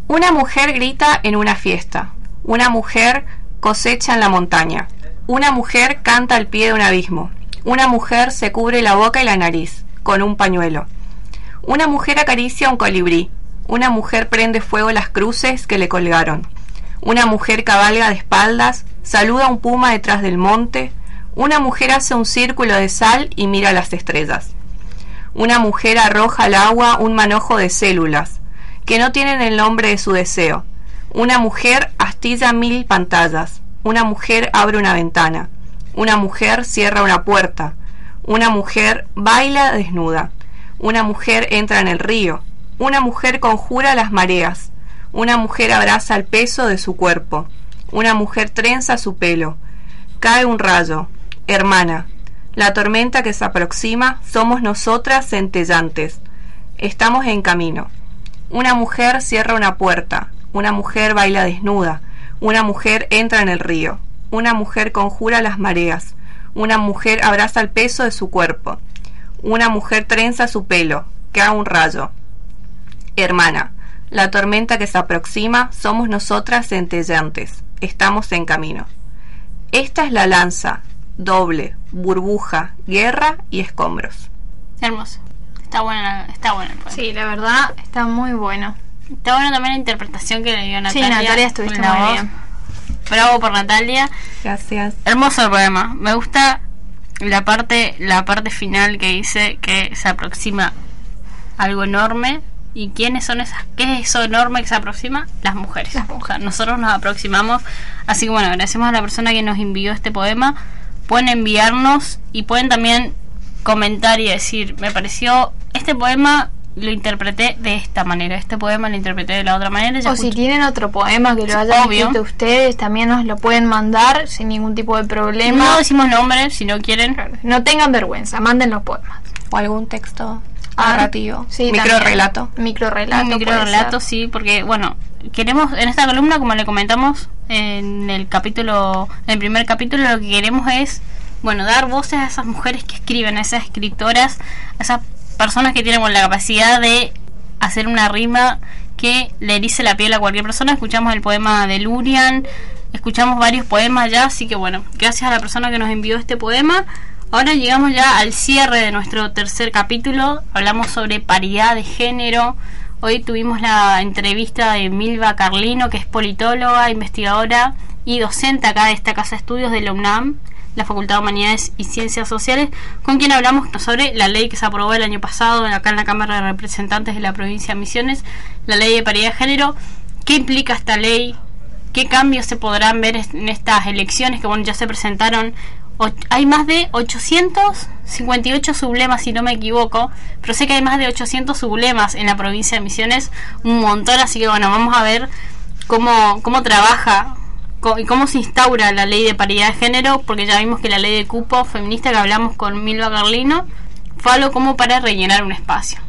Una mujer grita en una fiesta. Una mujer cosecha en la montaña. Una mujer canta al pie de un abismo. Una mujer se cubre la boca y la nariz con un pañuelo. Una mujer acaricia un colibrí. Una mujer prende fuego las cruces que le colgaron. Una mujer cabalga de espaldas, saluda a un puma detrás del monte. Una mujer hace un círculo de sal y mira las estrellas. Una mujer arroja al agua un manojo de células, que no tienen el nombre de su deseo. Una mujer astilla mil pantallas. Una mujer abre una ventana. Una mujer cierra una puerta. Una mujer baila desnuda. Una mujer entra en el río. Una mujer conjura las mareas. Una mujer abraza el peso de su cuerpo. Una mujer trenza su pelo. Cae un rayo. Hermana. La tormenta que se aproxima somos nosotras centellantes. Estamos en camino. Una mujer cierra una puerta. Una mujer baila desnuda. Una mujer entra en el río. Una mujer conjura las mareas. Una mujer abraza el peso de su cuerpo. Una mujer trenza su pelo. Cae un rayo. Hermana, la tormenta que se aproxima somos nosotras centellantes. Estamos en camino. Esta es la lanza, doble, burbuja, guerra y escombros. Hermoso. Está buena, está buena. Sí, la verdad está muy bueno. Está buena también la interpretación que le dio Natalia. Sí, Natalia estuviste muy bien. Bravo por Natalia. Gracias. Hermoso el poema. Me gusta la parte la parte final que dice que se aproxima algo enorme. ¿Y quiénes son esas? ¿Qué es eso enorme que se aproxima? Las mujeres. Las mujeres. Nosotros nos aproximamos. Así que bueno, agradecemos a la persona que nos envió este poema. Pueden enviarnos y pueden también comentar y decir, me pareció este poema lo interpreté de esta manera, este poema lo interpreté de la otra manera. o si tienen otro poema que lo hayan Obvio. escrito ustedes, también nos lo pueden mandar sin ningún tipo de problema. No decimos nombres si no quieren. No tengan vergüenza, manden los poemas. O algún texto Ah, narrativo. sí, Micro también. relato. Microrelato. Un puede microrelato, ser. sí, porque bueno, queremos en esta columna, como le comentamos en el capítulo, en el primer capítulo, lo que queremos es, bueno, dar voces a esas mujeres que escriben, a esas escritoras, a esas personas que tienen la capacidad de hacer una rima que le erice la piel a cualquier persona. Escuchamos el poema de Lurian, escuchamos varios poemas ya, así que bueno, gracias a la persona que nos envió este poema. Ahora llegamos ya al cierre de nuestro tercer capítulo. Hablamos sobre paridad de género. Hoy tuvimos la entrevista de Milva Carlino, que es politóloga, investigadora y docente acá de esta casa de estudios de la UNAM, la Facultad de Humanidades y Ciencias Sociales, con quien hablamos sobre la ley que se aprobó el año pasado acá en la Cámara de Representantes de la provincia de Misiones, la ley de paridad de género. ¿Qué implica esta ley? ¿Qué cambios se podrán ver en estas elecciones que bueno ya se presentaron hay más de 858 sublemas, si no me equivoco, pero sé que hay más de 800 sublemas en la provincia de Misiones, un montón, así que bueno, vamos a ver cómo, cómo trabaja y cómo se instaura la ley de paridad de género, porque ya vimos que la ley de cupo feminista que hablamos con Milva Carlino fue algo como para rellenar un espacio.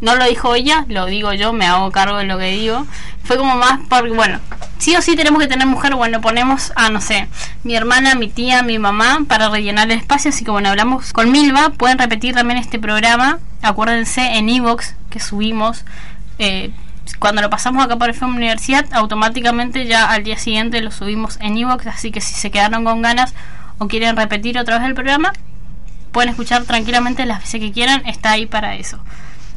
No lo dijo ella, lo digo yo, me hago cargo de lo que digo. Fue como más porque, bueno, sí o sí tenemos que tener mujer, bueno, ponemos a, no sé, mi hermana, mi tía, mi mamá para rellenar el espacio. Así que, bueno, hablamos con Milva. Pueden repetir también este programa. Acuérdense en Evox que subimos. eh, cuando lo pasamos acá por FM Universidad, automáticamente ya al día siguiente lo subimos en Evox. Así que si se quedaron con ganas o quieren repetir otra vez el programa, pueden escuchar tranquilamente las veces que quieran. Está ahí para eso.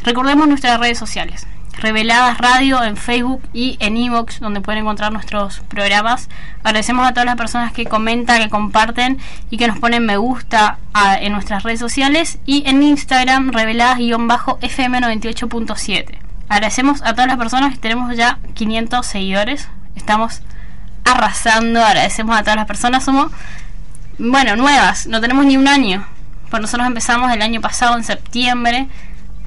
Recordemos nuestras redes sociales. Reveladas Radio en Facebook y en Evox, donde pueden encontrar nuestros programas. Agradecemos a todas las personas que comentan, que comparten y que nos ponen me gusta en nuestras redes sociales y en Instagram reveladas-fm98.7. Agradecemos a todas las personas que tenemos ya 500 seguidores. Estamos arrasando. Agradecemos a todas las personas. Somos, bueno, nuevas. No tenemos ni un año. Pues nosotros empezamos el año pasado en septiembre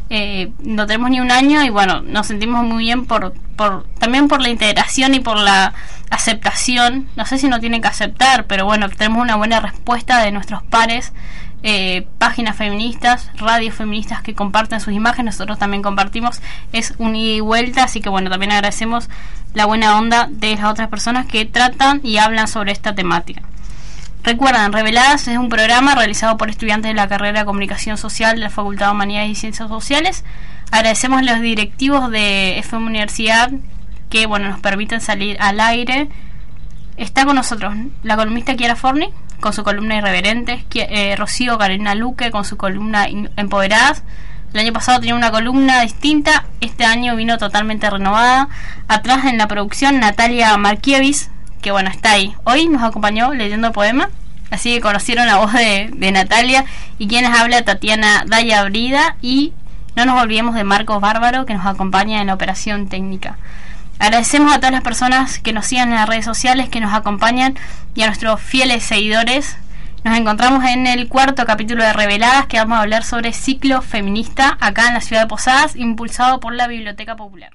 eh, no tenemos ni un año y bueno, nos sentimos muy bien por, por también por la integración y por la aceptación. No sé si no tienen que aceptar, pero bueno, tenemos una buena respuesta de nuestros pares. Eh, páginas feministas, radios feministas que comparten sus imágenes, nosotros también compartimos, es un ida y vuelta, así que bueno, también agradecemos la buena onda de las otras personas que tratan y hablan sobre esta temática. Recuerdan, Reveladas es un programa realizado por estudiantes de la carrera de Comunicación Social de la Facultad de Humanidades y Ciencias Sociales. Agradecemos a los directivos de FM Universidad que bueno nos permiten salir al aire. Está con nosotros la columnista Kiara Forni con su columna Irreverentes, eh, Rocío Carolina Luque con su columna Empoderadas. El año pasado tenía una columna distinta, este año vino totalmente renovada. Atrás en la producción Natalia Markiewicz que bueno, está ahí. Hoy nos acompañó leyendo poema, así que conocieron la voz de, Natalia y quienes habla Tatiana Daya Brida y no nos olvidemos de Marcos Bárbaro que nos acompaña en la operación técnica. Agradecemos a todas las personas que nos siguen en las redes sociales, que nos acompañan y a nuestros fieles seguidores. Nos encontramos en el cuarto capítulo de Reveladas que vamos a hablar sobre ciclo feminista acá en la ciudad de Posadas, impulsado por la Biblioteca Popular.